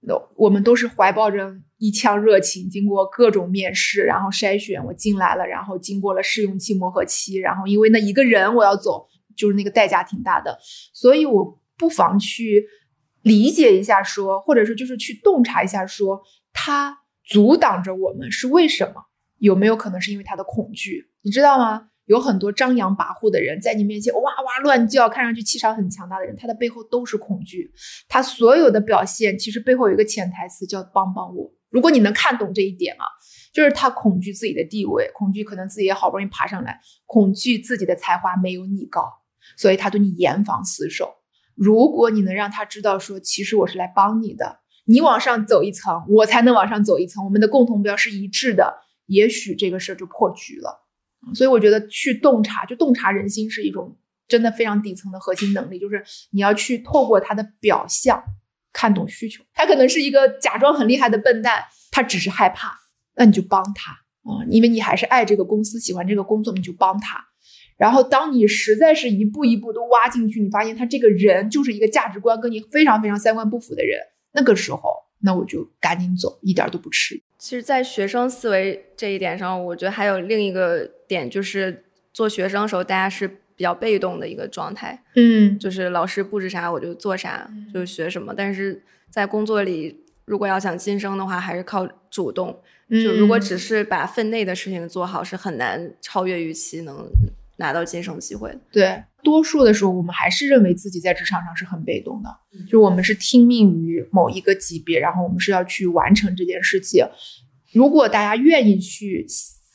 那我们都是怀抱着一腔热情，经过各种面试，然后筛选，我进来了，然后经过了试用期、磨合期，然后因为那一个人我要走，就是那个代价挺大的，所以我不妨去。理解一下，说，或者是就是去洞察一下，说他阻挡着我们是为什么？有没有可能是因为他的恐惧？你知道吗？有很多张扬跋扈的人，在你面前哇哇乱叫，看上去气场很强大的人，他的背后都是恐惧。他所有的表现，其实背后有一个潜台词叫“帮帮我”。如果你能看懂这一点啊，就是他恐惧自己的地位，恐惧可能自己也好不容易爬上来，恐惧自己的才华没有你高，所以他对你严防死守。如果你能让他知道，说其实我是来帮你的，你往上走一层，我才能往上走一层，我们的共同标是一致的，也许这个事儿就破局了。所以我觉得去洞察，就洞察人心是一种真的非常底层的核心能力，就是你要去透过他的表象看懂需求。他可能是一个假装很厉害的笨蛋，他只是害怕，那你就帮他啊，因为你还是爱这个公司，喜欢这个工作，你就帮他。然后，当你实在是一步一步都挖进去，你发现他这个人就是一个价值观跟你非常非常三观不符的人，那个时候，那我就赶紧走，一点都不迟。其实，在学生思维这一点上，我觉得还有另一个点，就是做学生的时候，大家是比较被动的一个状态。嗯，就是老师布置啥我就做啥，就学什么。但是在工作里，如果要想晋升的话，还是靠主动。就如果只是把分内的事情做好，是很难超越预期能。拿到晋升机会，对，多数的时候我们还是认为自己在职场上是很被动的，就我们是听命于某一个级别，然后我们是要去完成这件事情。如果大家愿意去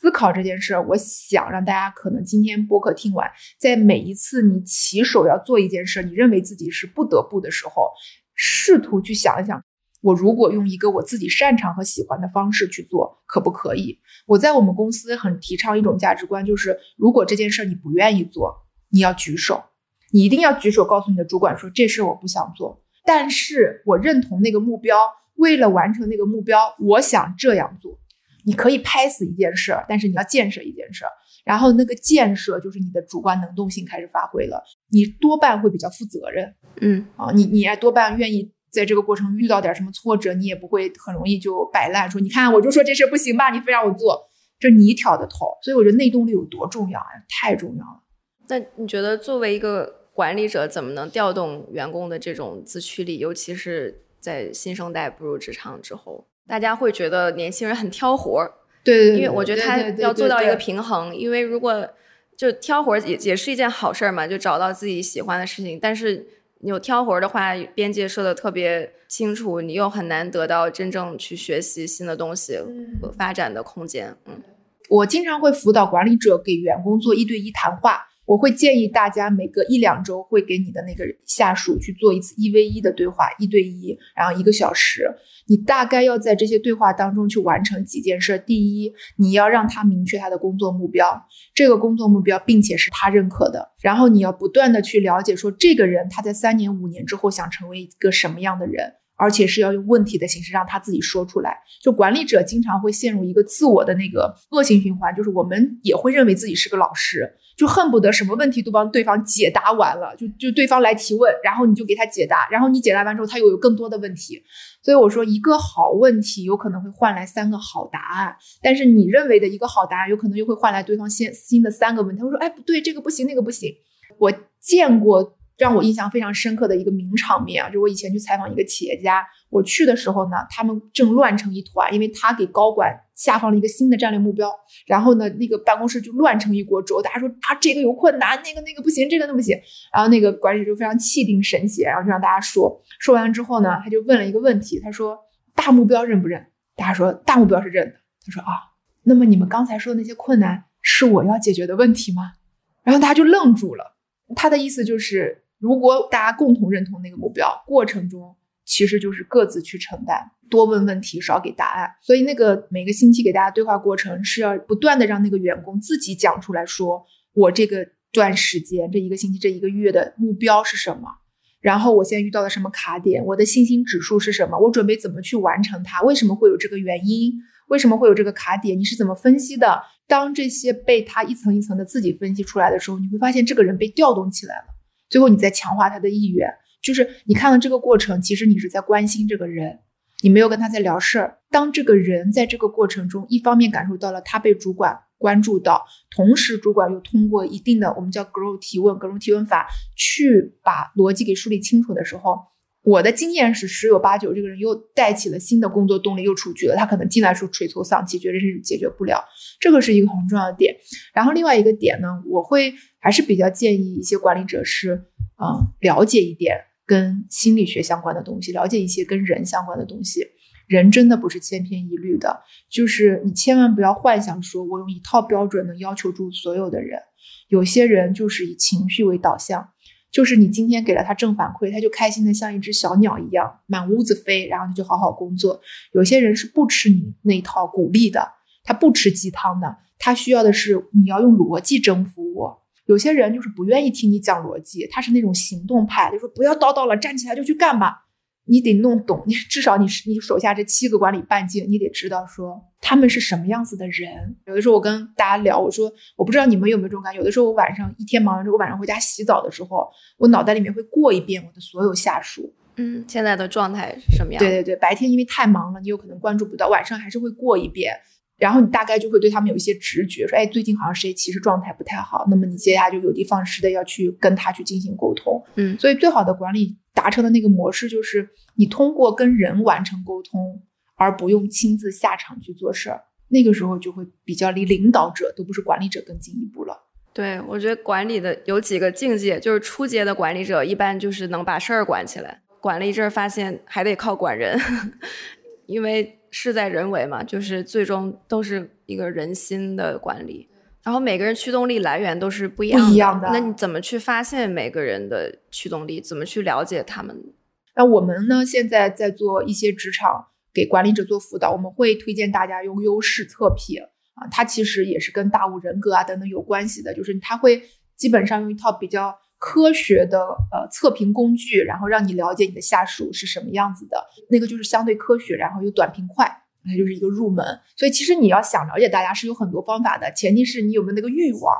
思考这件事，我想让大家可能今天播客听完，在每一次你起手要做一件事，你认为自己是不得不的时候，试图去想一想。我如果用一个我自己擅长和喜欢的方式去做，可不可以？我在我们公司很提倡一种价值观，就是如果这件事你不愿意做，你要举手，你一定要举手告诉你的主管说这事我不想做，但是我认同那个目标，为了完成那个目标，我想这样做。你可以拍死一件事，但是你要建设一件事，然后那个建设就是你的主观能动性开始发挥了，你多半会比较负责任，嗯啊，你你也多半愿意。在这个过程遇到点什么挫折，你也不会很容易就摆烂，说你看我就说这事不行吧，你非让我做，这你挑的头。所以我觉得内动力有多重要啊，太重要了。那你觉得作为一个管理者，怎么能调动员工的这种自驱力？尤其是在新生代步入职场之后，大家会觉得年轻人很挑活儿。对对，因为我觉得他要做到一个平衡，因为如果就挑活儿也也是一件好事儿嘛，就找到自己喜欢的事情，但是。你有挑活儿的话，边界设的特别清楚，你又很难得到真正去学习新的东西和发展的空间。嗯，我经常会辅导管理者给员工做一对一谈话。我会建议大家每隔一两周会给你的那个下属去做一次一 v 一的对话，一对一，然后一个小时。你大概要在这些对话当中去完成几件事。第一，你要让他明确他的工作目标，这个工作目标并且是他认可的。然后你要不断的去了解，说这个人他在三年五年之后想成为一个什么样的人。而且是要用问题的形式让他自己说出来。就管理者经常会陷入一个自我的那个恶性循环，就是我们也会认为自己是个老师，就恨不得什么问题都帮对方解答完了，就就对方来提问，然后你就给他解答，然后你解答完之后他又有更多的问题。所以我说，一个好问题有可能会换来三个好答案，但是你认为的一个好答案，有可能又会换来对方新新的三个问题。他说，哎，不对，这个不行，那个不行。我见过。让我印象非常深刻的一个名场面啊，就我以前去采访一个企业家，我去的时候呢，他们正乱成一团，因为他给高管下放了一个新的战略目标，然后呢，那个办公室就乱成一锅粥，大家说啊这个有困难，那个那个不行，这个那不行，然后那个管理者就非常气定神闲，然后就让大家说，说完之后呢，他就问了一个问题，他说大目标认不认？大家说大目标是认的，他说啊，那么你们刚才说的那些困难是我要解决的问题吗？然后大家就愣住了，他的意思就是。如果大家共同认同那个目标，过程中其实就是各自去承担，多问问题，少给答案。所以那个每个星期给大家对话过程是要不断的让那个员工自己讲出来说，我这个段时间这一个星期这一个月的目标是什么，然后我现在遇到了什么卡点，我的信心指数是什么，我准备怎么去完成它，为什么会有这个原因，为什么会有这个卡点，你是怎么分析的？当这些被他一层一层的自己分析出来的时候，你会发现这个人被调动起来了。最后，你再强化他的意愿，就是你看到这个过程，其实你是在关心这个人，你没有跟他在聊事儿。当这个人在这个过程中，一方面感受到了他被主管关注到，同时主管又通过一定的我们叫 grow 提问、grow 提问法去把逻辑给梳理清楚的时候，我的经验是十有八九，这个人又带起了新的工作动力，又出局了。他可能进来时候垂头丧气，觉得是解决不了，这个是一个很重要的点。然后另外一个点呢，我会。还是比较建议一些管理者是，嗯，了解一点跟心理学相关的东西，了解一些跟人相关的东西。人真的不是千篇一律的，就是你千万不要幻想说我用一套标准能要求住所有的人。有些人就是以情绪为导向，就是你今天给了他正反馈，他就开心的像一只小鸟一样满屋子飞，然后他就好好工作。有些人是不吃你那一套鼓励的，他不吃鸡汤的，他需要的是你要用逻辑征服我。有些人就是不愿意听你讲逻辑，他是那种行动派，就说不要叨叨了，站起来就去干吧。你得弄懂，你至少你是你手下这七个管理半径，你得知道说他们是什么样子的人。有的时候我跟大家聊，我说我不知道你们有没有这种感觉，有的时候我晚上一天忙完之后，我晚上回家洗澡的时候，我脑袋里面会过一遍我的所有下属，嗯，现在的状态是什么样？对对对，白天因为太忙了，你有可能关注不到，晚上还是会过一遍。然后你大概就会对他们有一些直觉，说，哎，最近好像谁其实状态不太好，那么你接下来就有的放矢的要去跟他去进行沟通，嗯，所以最好的管理达成的那个模式就是你通过跟人完成沟通，而不用亲自下场去做事儿，那个时候就会比较离领导者都不是管理者更进一步了。对，我觉得管理的有几个境界，就是初阶的管理者一般就是能把事儿管起来，管了一阵儿发现还得靠管人，<laughs> 因为。事在人为嘛，就是最终都是一个人心的管理，然后每个人驱动力来源都是不一样的。那你怎么去发现每个人的驱动力？怎么去了解他们？那我们呢？现在在做一些职场给管理者做辅导，我们会推荐大家用优势测评啊，它其实也是跟大五人格啊等等有关系的，就是它会基本上用一套比较。科学的呃测评工具，然后让你了解你的下属是什么样子的，那个就是相对科学，然后又短平快，它就是一个入门。所以其实你要想了解大家是有很多方法的，前提是你有没有那个欲望。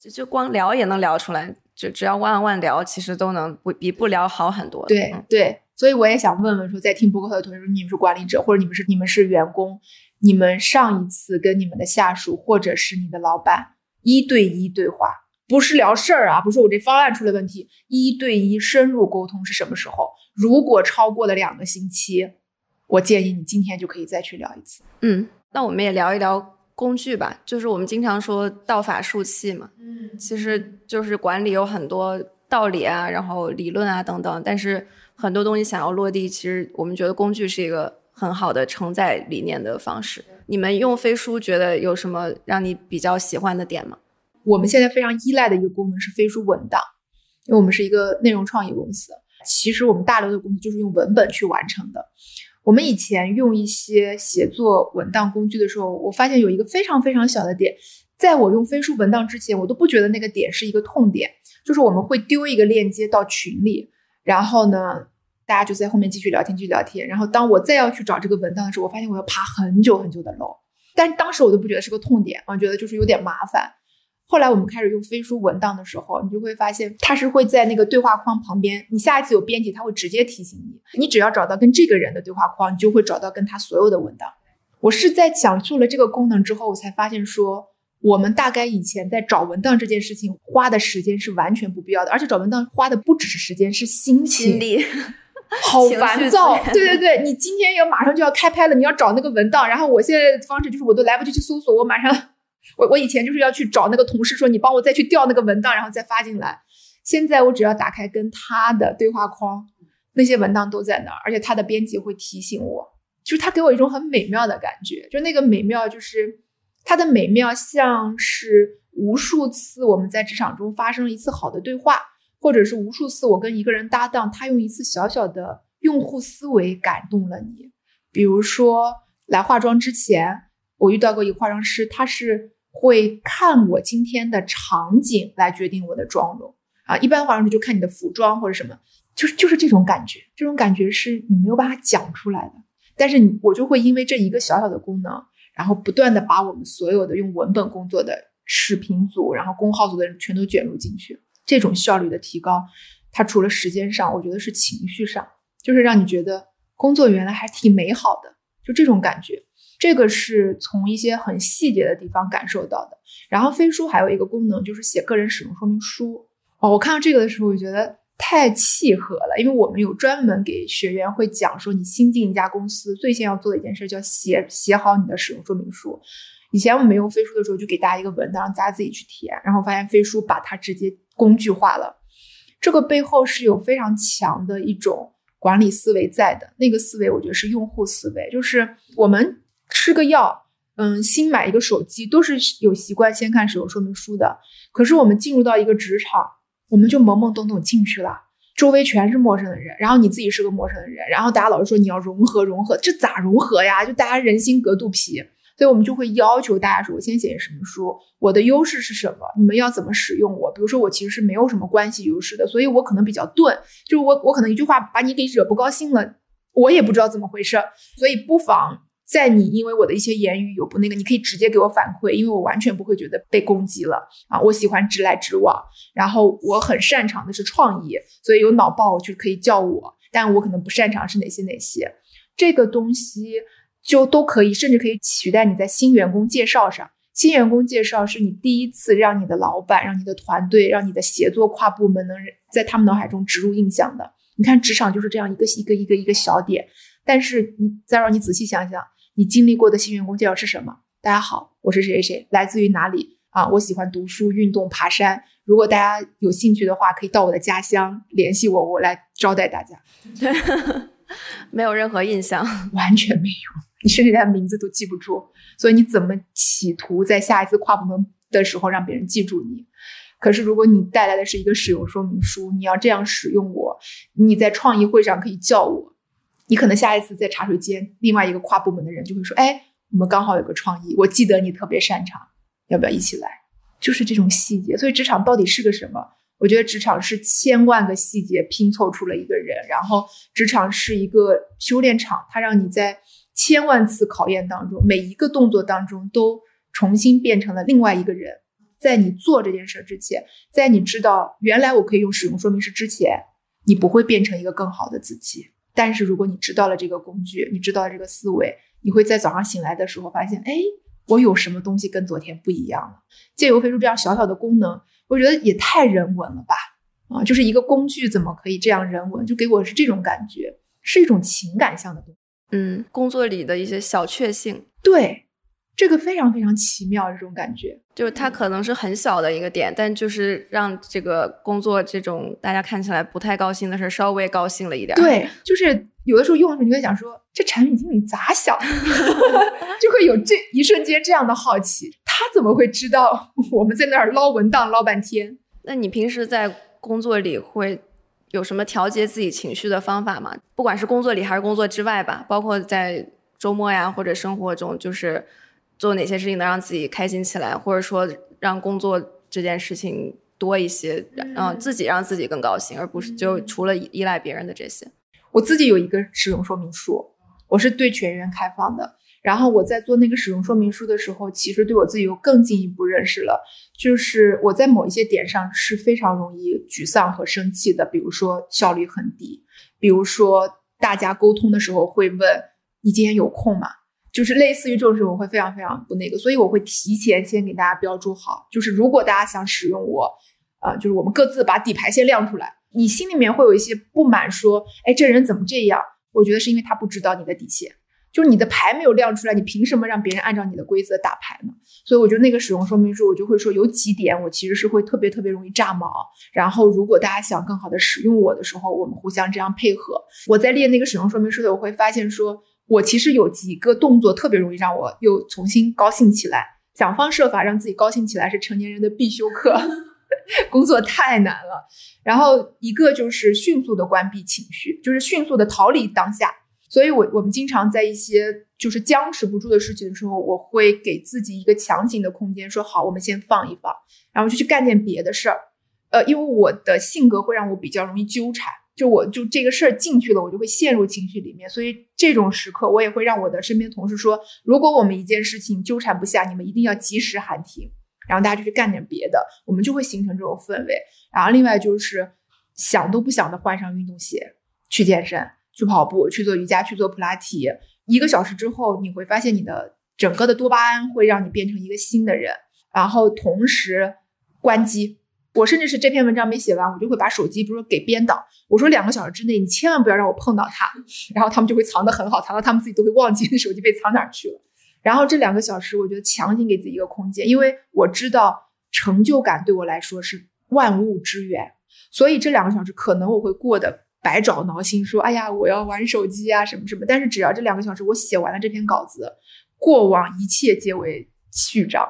就就光聊也能聊出来，就只要万万聊，其实都能不比不聊好很多。对对，所以我也想问问说，在听播客的同学，你们是管理者，或者你们是你们是员工，你们上一次跟你们的下属或者是你的老板一对一对话。不是聊事儿啊，不是我这方案出了问题，一对一深入沟通是什么时候？如果超过了两个星期，我建议你今天就可以再去聊一次。嗯，那我们也聊一聊工具吧，就是我们经常说道法术器嘛。嗯，其实就是管理有很多道理啊，然后理论啊等等，但是很多东西想要落地，其实我们觉得工具是一个很好的承载理念的方式。你们用飞书觉得有什么让你比较喜欢的点吗？我们现在非常依赖的一个功能是飞书文档，因为我们是一个内容创意公司。其实我们大流的工作就是用文本去完成的。我们以前用一些写作文档工具的时候，我发现有一个非常非常小的点，在我用飞书文档之前，我都不觉得那个点是一个痛点。就是我们会丢一个链接到群里，然后呢，大家就在后面继续聊天，继续聊天。然后当我再要去找这个文档的时候，我发现我要爬很久很久的楼。但当时我都不觉得是个痛点，我觉得就是有点麻烦。后来我们开始用飞书文档的时候，你就会发现它是会在那个对话框旁边。你下一次有编辑，它会直接提醒你。你只要找到跟这个人的对话框，你就会找到跟他所有的文档。我是在讲述了这个功能之后，我才发现说，我们大概以前在找文档这件事情花的时间是完全不必要的，而且找文档花的不只是时间，是心情。心力。<laughs> 好烦躁 <laughs> 对对对，你今天要马上就要开拍了，你要找那个文档，然后我现在的方式就是我都来不及去搜索，我马上，我我以前就是要去找那个同事说你帮我再去调那个文档，然后再发进来。现在我只要打开跟他的对话框，那些文档都在那儿，而且他的编辑会提醒我，就是他给我一种很美妙的感觉，就那个美妙就是它的美妙像是无数次我们在职场中发生了一次好的对话，或者是无数次我跟一个人搭档，他用一次小小的用户思维感动了你。比如说来化妆之前，我遇到过一个化妆师，他是会看我今天的场景来决定我的妆容啊。一般化妆师就看你的服装或者什么，就是就是这种感觉，这种感觉是你没有办法讲出来的。但是你我就会因为这一个小小的功能，然后不断的把我们所有的用文本工作的视频组，然后公号组的人全都卷入进去。这种效率的提高，它除了时间上，我觉得是情绪上，就是让你觉得工作原来还挺美好的，就这种感觉。这个是从一些很细节的地方感受到的。然后飞书还有一个功能就是写个人使用说明书。哦，我看到这个的时候，我觉得太契合了，因为我们有专门给学员会讲说，你新进一家公司最先要做的一件事叫写写好你的使用说明书。以前我们用飞书的时候，就给大家一个文档，让大家自己去填，然后发现飞书把它直接工具化了。这个背后是有非常强的一种管理思维在的，那个思维我觉得是用户思维，就是我们吃个药，嗯，新买一个手机都是有习惯先看使用说明书的。可是我们进入到一个职场，我们就懵懵懂懂进去了，周围全是陌生的人，然后你自己是个陌生的人，然后大家老是说你要融合融合，这咋融合呀？就大家人心隔肚皮。所以我们就会要求大家说，我先写什么书，我的优势是什么，你们要怎么使用我？比如说我其实是没有什么关系优势的，所以我可能比较钝，就是我我可能一句话把你给惹不高兴了，我也不知道怎么回事，所以不妨在你因为我的一些言语有不那个，你可以直接给我反馈，因为我完全不会觉得被攻击了啊。我喜欢直来直往，然后我很擅长的是创意，所以有脑爆就可以叫我，但我可能不擅长是哪些哪些，这个东西。就都可以，甚至可以取代你在新员工介绍上。新员工介绍是你第一次让你的老板、让你的团队、让你的协作跨部门能在他们脑海中植入印象的。你看，职场就是这样一个一个一个一个小点。但是你再让你仔细想想，你经历过的新员工介绍是什么？大家好，我是谁谁谁，来自于哪里啊？我喜欢读书、运动、爬山。如果大家有兴趣的话，可以到我的家乡联系我，我来招待大家。<laughs> 没有任何印象，完全没有。你甚至连名字都记不住，所以你怎么企图在下一次跨部门的时候让别人记住你？可是如果你带来的是一个使用说明书，你要这样使用我，你在创意会上可以叫我，你可能下一次在茶水间，另外一个跨部门的人就会说：“哎，我们刚好有个创意，我记得你特别擅长，要不要一起来？”就是这种细节。所以职场到底是个什么？我觉得职场是千万个细节拼凑出了一个人，然后职场是一个修炼场，它让你在。千万次考验当中，每一个动作当中都重新变成了另外一个人。在你做这件事之前，在你知道原来我可以用使用说明书之前，你不会变成一个更好的自己。但是如果你知道了这个工具，你知道了这个思维，你会在早上醒来的时候发现，哎，我有什么东西跟昨天不一样了。借由飞书这样小小的功能，我觉得也太人文了吧？啊，就是一个工具怎么可以这样人文？就给我是这种感觉，是一种情感向的东西。嗯，工作里的一些小确幸，对，这个非常非常奇妙，这种感觉，就是它可能是很小的一个点，但就是让这个工作这种大家看起来不太高兴的事稍微高兴了一点。对，就是有的时候用的时候，你会想说，这产品经理咋想？<laughs> 就会有这一瞬间这样的好奇，他怎么会知道 <laughs> 我们在那儿捞文档捞半天？那你平时在工作里会？有什么调节自己情绪的方法吗？不管是工作里还是工作之外吧，包括在周末呀或者生活中，就是做哪些事情能让自己开心起来，或者说让工作这件事情多一些，让自己让自己更高兴，而不是就除了依赖别人的这些。我自己有一个使用说明书，我是对全员开放的。然后我在做那个使用说明书的时候，其实对我自己又更进一步认识了。就是我在某一些点上是非常容易沮丧和生气的，比如说效率很低，比如说大家沟通的时候会问你今天有空吗？就是类似于这种事，我会非常非常不那个，所以我会提前先给大家标注好，就是如果大家想使用我，呃，就是我们各自把底牌先亮出来，你心里面会有一些不满，说，哎，这人怎么这样？我觉得是因为他不知道你的底线。就是你的牌没有亮出来，你凭什么让别人按照你的规则打牌呢？所以我觉得那个使用说明书，我就会说有几点，我其实是会特别特别容易炸毛。然后如果大家想更好的使用我的时候，我们互相这样配合。我在列那个使用说明书的，我会发现说我其实有几个动作特别容易让我又重新高兴起来。想方设法让自己高兴起来是成年人的必修课，<laughs> 工作太难了。然后一个就是迅速的关闭情绪，就是迅速的逃离当下。所以，我我们经常在一些就是僵持不住的事情的时候，我会给自己一个强行的空间，说好，我们先放一放，然后就去干点别的事儿。呃，因为我的性格会让我比较容易纠缠，就我就这个事儿进去了，我就会陷入情绪里面。所以这种时刻，我也会让我的身边同事说，如果我们一件事情纠缠不下，你们一定要及时喊停，然后大家就去干点别的，我们就会形成这种氛围。然后另外就是想都不想的换上运动鞋去健身。去跑步，去做瑜伽，去做普拉提，一个小时之后，你会发现你的整个的多巴胺会让你变成一个新的人。然后同时关机，我甚至是这篇文章没写完，我就会把手机，比如说给编导，我说两个小时之内你千万不要让我碰到它，<laughs> 然后他们就会藏得很好，藏到他们自己都会忘记那手机被藏哪去了。然后这两个小时，我觉得强行给自己一个空间，因为我知道成就感对我来说是万物之源，所以这两个小时可能我会过得。百爪挠心，说：“哎呀，我要玩手机啊，什么什么。”但是只要这两个小时我写完了这篇稿子，过往一切皆为序章。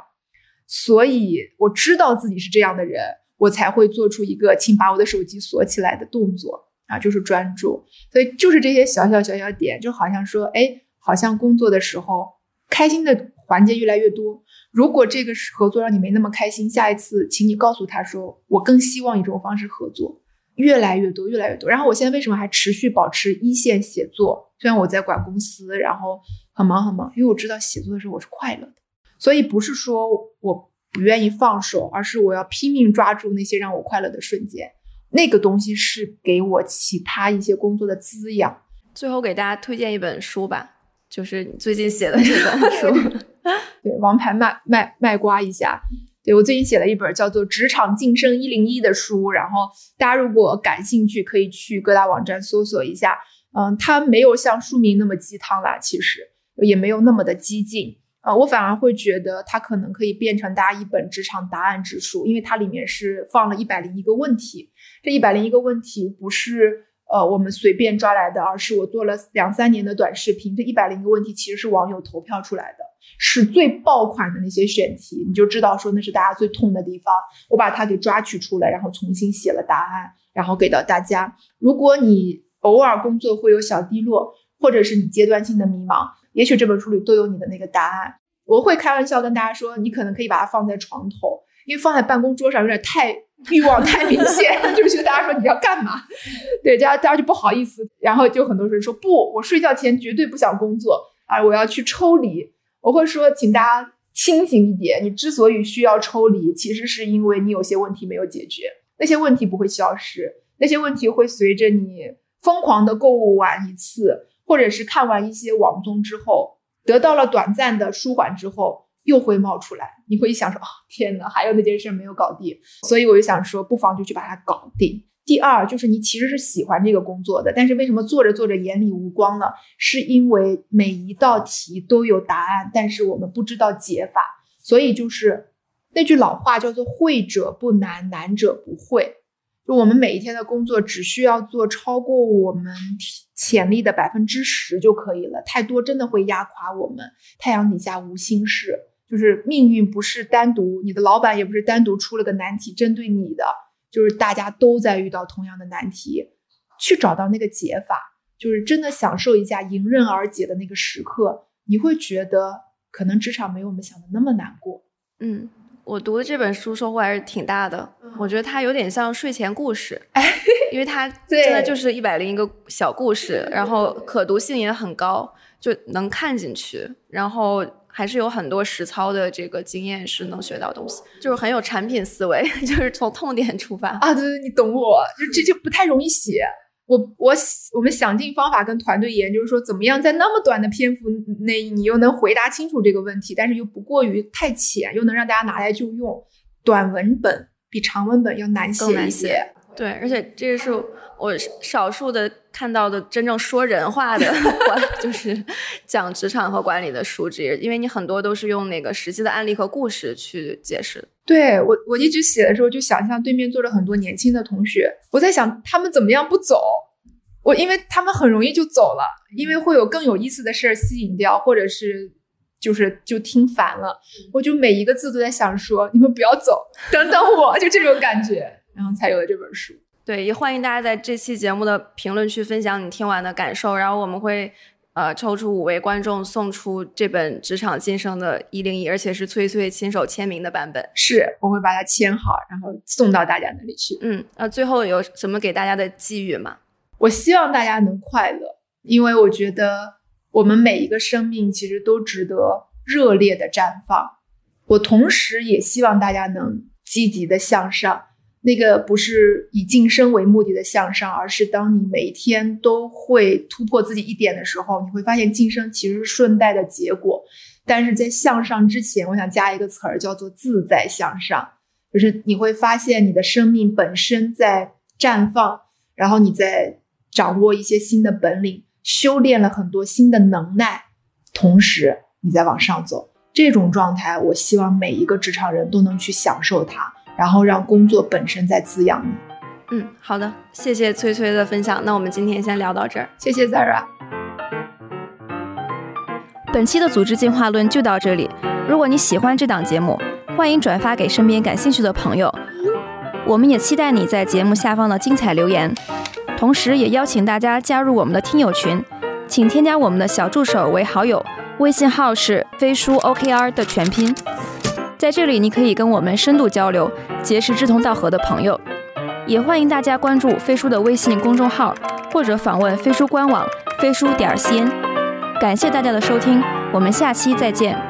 所以我知道自己是这样的人，我才会做出一个请把我的手机锁起来的动作啊，就是专注。所以就是这些小小小小点，就好像说，哎，好像工作的时候开心的环节越来越多。如果这个合作让你没那么开心，下一次请你告诉他说，我更希望以这种方式合作。越来越多，越来越多。然后我现在为什么还持续保持一线写作？虽然我在管公司，然后很忙很忙，因为我知道写作的时候我是快乐的。所以不是说我不愿意放手，而是我要拼命抓住那些让我快乐的瞬间。那个东西是给我其他一些工作的滋养。最后给大家推荐一本书吧，就是你最近写的这本 <laughs> 书，对，王牌卖卖卖瓜一下。对我最近写了一本叫做《职场晋升一零一》的书，然后大家如果感兴趣，可以去各大网站搜索一下。嗯，它没有像书名那么鸡汤啦，其实也没有那么的激进啊。我反而会觉得它可能可以变成大家一本职场答案之书，因为它里面是放了一百零一个问题。这一百零一个问题不是呃我们随便抓来的，而是我做了两三年的短视频，这一百零一个问题其实是网友投票出来的。是最爆款的那些选题，你就知道说那是大家最痛的地方。我把它给抓取出来，然后重新写了答案，然后给到大家。如果你偶尔工作会有小低落，或者是你阶段性的迷茫，也许这本书里都有你的那个答案。我会开玩笑跟大家说，你可能可以把它放在床头，因为放在办公桌上有点太 <laughs> 欲望太明显，<laughs> 就是大家说你要干嘛？<laughs> 对，大家大家就不好意思。然后就很多人说不，我睡觉前绝对不想工作啊，我要去抽离。我会说，请大家清醒一点。你之所以需要抽离，其实是因为你有些问题没有解决。那些问题不会消失，那些问题会随着你疯狂的购物完一次，或者是看完一些网综之后，得到了短暂的舒缓之后，又会冒出来。你会想说：“哦，天哪，还有那件事没有搞定。”所以我就想说，不妨就去把它搞定。第二就是你其实是喜欢这个工作的，但是为什么做着做着眼里无光呢？是因为每一道题都有答案，但是我们不知道解法。所以就是那句老话叫做“会者不难，难者不会”。就我们每一天的工作只需要做超过我们潜力的百分之十就可以了，太多真的会压垮我们。太阳底下无心事，就是命运不是单独，你的老板也不是单独出了个难题针对你的。就是大家都在遇到同样的难题，去找到那个解法，就是真的享受一下迎刃而解的那个时刻，你会觉得可能职场没有我们想的那么难过。嗯，我读的这本书收获还是挺大的，我觉得它有点像睡前故事，<laughs> 因为它真的就是一百零一个小故事，然后可读性也很高，就能看进去，然后。还是有很多实操的这个经验是能学到东西，就是很有产品思维，<laughs> 就是从痛点出发啊。对对，你懂我，就这就不太容易写。我我我们想尽方法跟团队研究说，怎么样在那么短的篇幅内，你又能回答清楚这个问题，但是又不过于太浅，又能让大家拿来就用。短文本比长文本要难写一些。对，而且这是我少数的看到的真正说人话的，<laughs> 就是讲职场和管理的书籍，因为你很多都是用那个实际的案例和故事去解释。对我，我一直写的时候就想象对面坐着很多年轻的同学，我在想他们怎么样不走，我因为他们很容易就走了，因为会有更有意思的事儿吸引掉，或者是就是就听烦了，我就每一个字都在想说你们不要走，等等我，就这种感觉。然后才有了这本书。对，也欢迎大家在这期节目的评论区分享你听完的感受。然后我们会呃抽出五位观众送出这本《职场晋升》的一零一，而且是崔崔亲手签名的版本。是，我会把它签好，然后送到大家那里去。嗯，呃，最后有什么给大家的寄语吗？我希望大家能快乐，因为我觉得我们每一个生命其实都值得热烈的绽放。我同时也希望大家能积极的向上。那个不是以晋升为目的的向上，而是当你每一天都会突破自己一点的时候，你会发现晋升其实是顺带的结果。但是在向上之前，我想加一个词儿，叫做自在向上，就是你会发现你的生命本身在绽放，然后你在掌握一些新的本领，修炼了很多新的能耐，同时你在往上走。这种状态，我希望每一个职场人都能去享受它。然后让工作本身在滋养你。嗯，好的，谢谢崔崔的分享。那我们今天先聊到这儿，谢谢 Zara。本期的组织进化论就到这里。如果你喜欢这档节目，欢迎转发给身边感兴趣的朋友。我们也期待你在节目下方的精彩留言，同时也邀请大家加入我们的听友群，请添加我们的小助手为好友，微信号是飞书 OKR 的全拼。在这里，你可以跟我们深度交流，结识志同道合的朋友。也欢迎大家关注飞书的微信公众号，或者访问飞书官网飞书点 cn。感谢大家的收听，我们下期再见。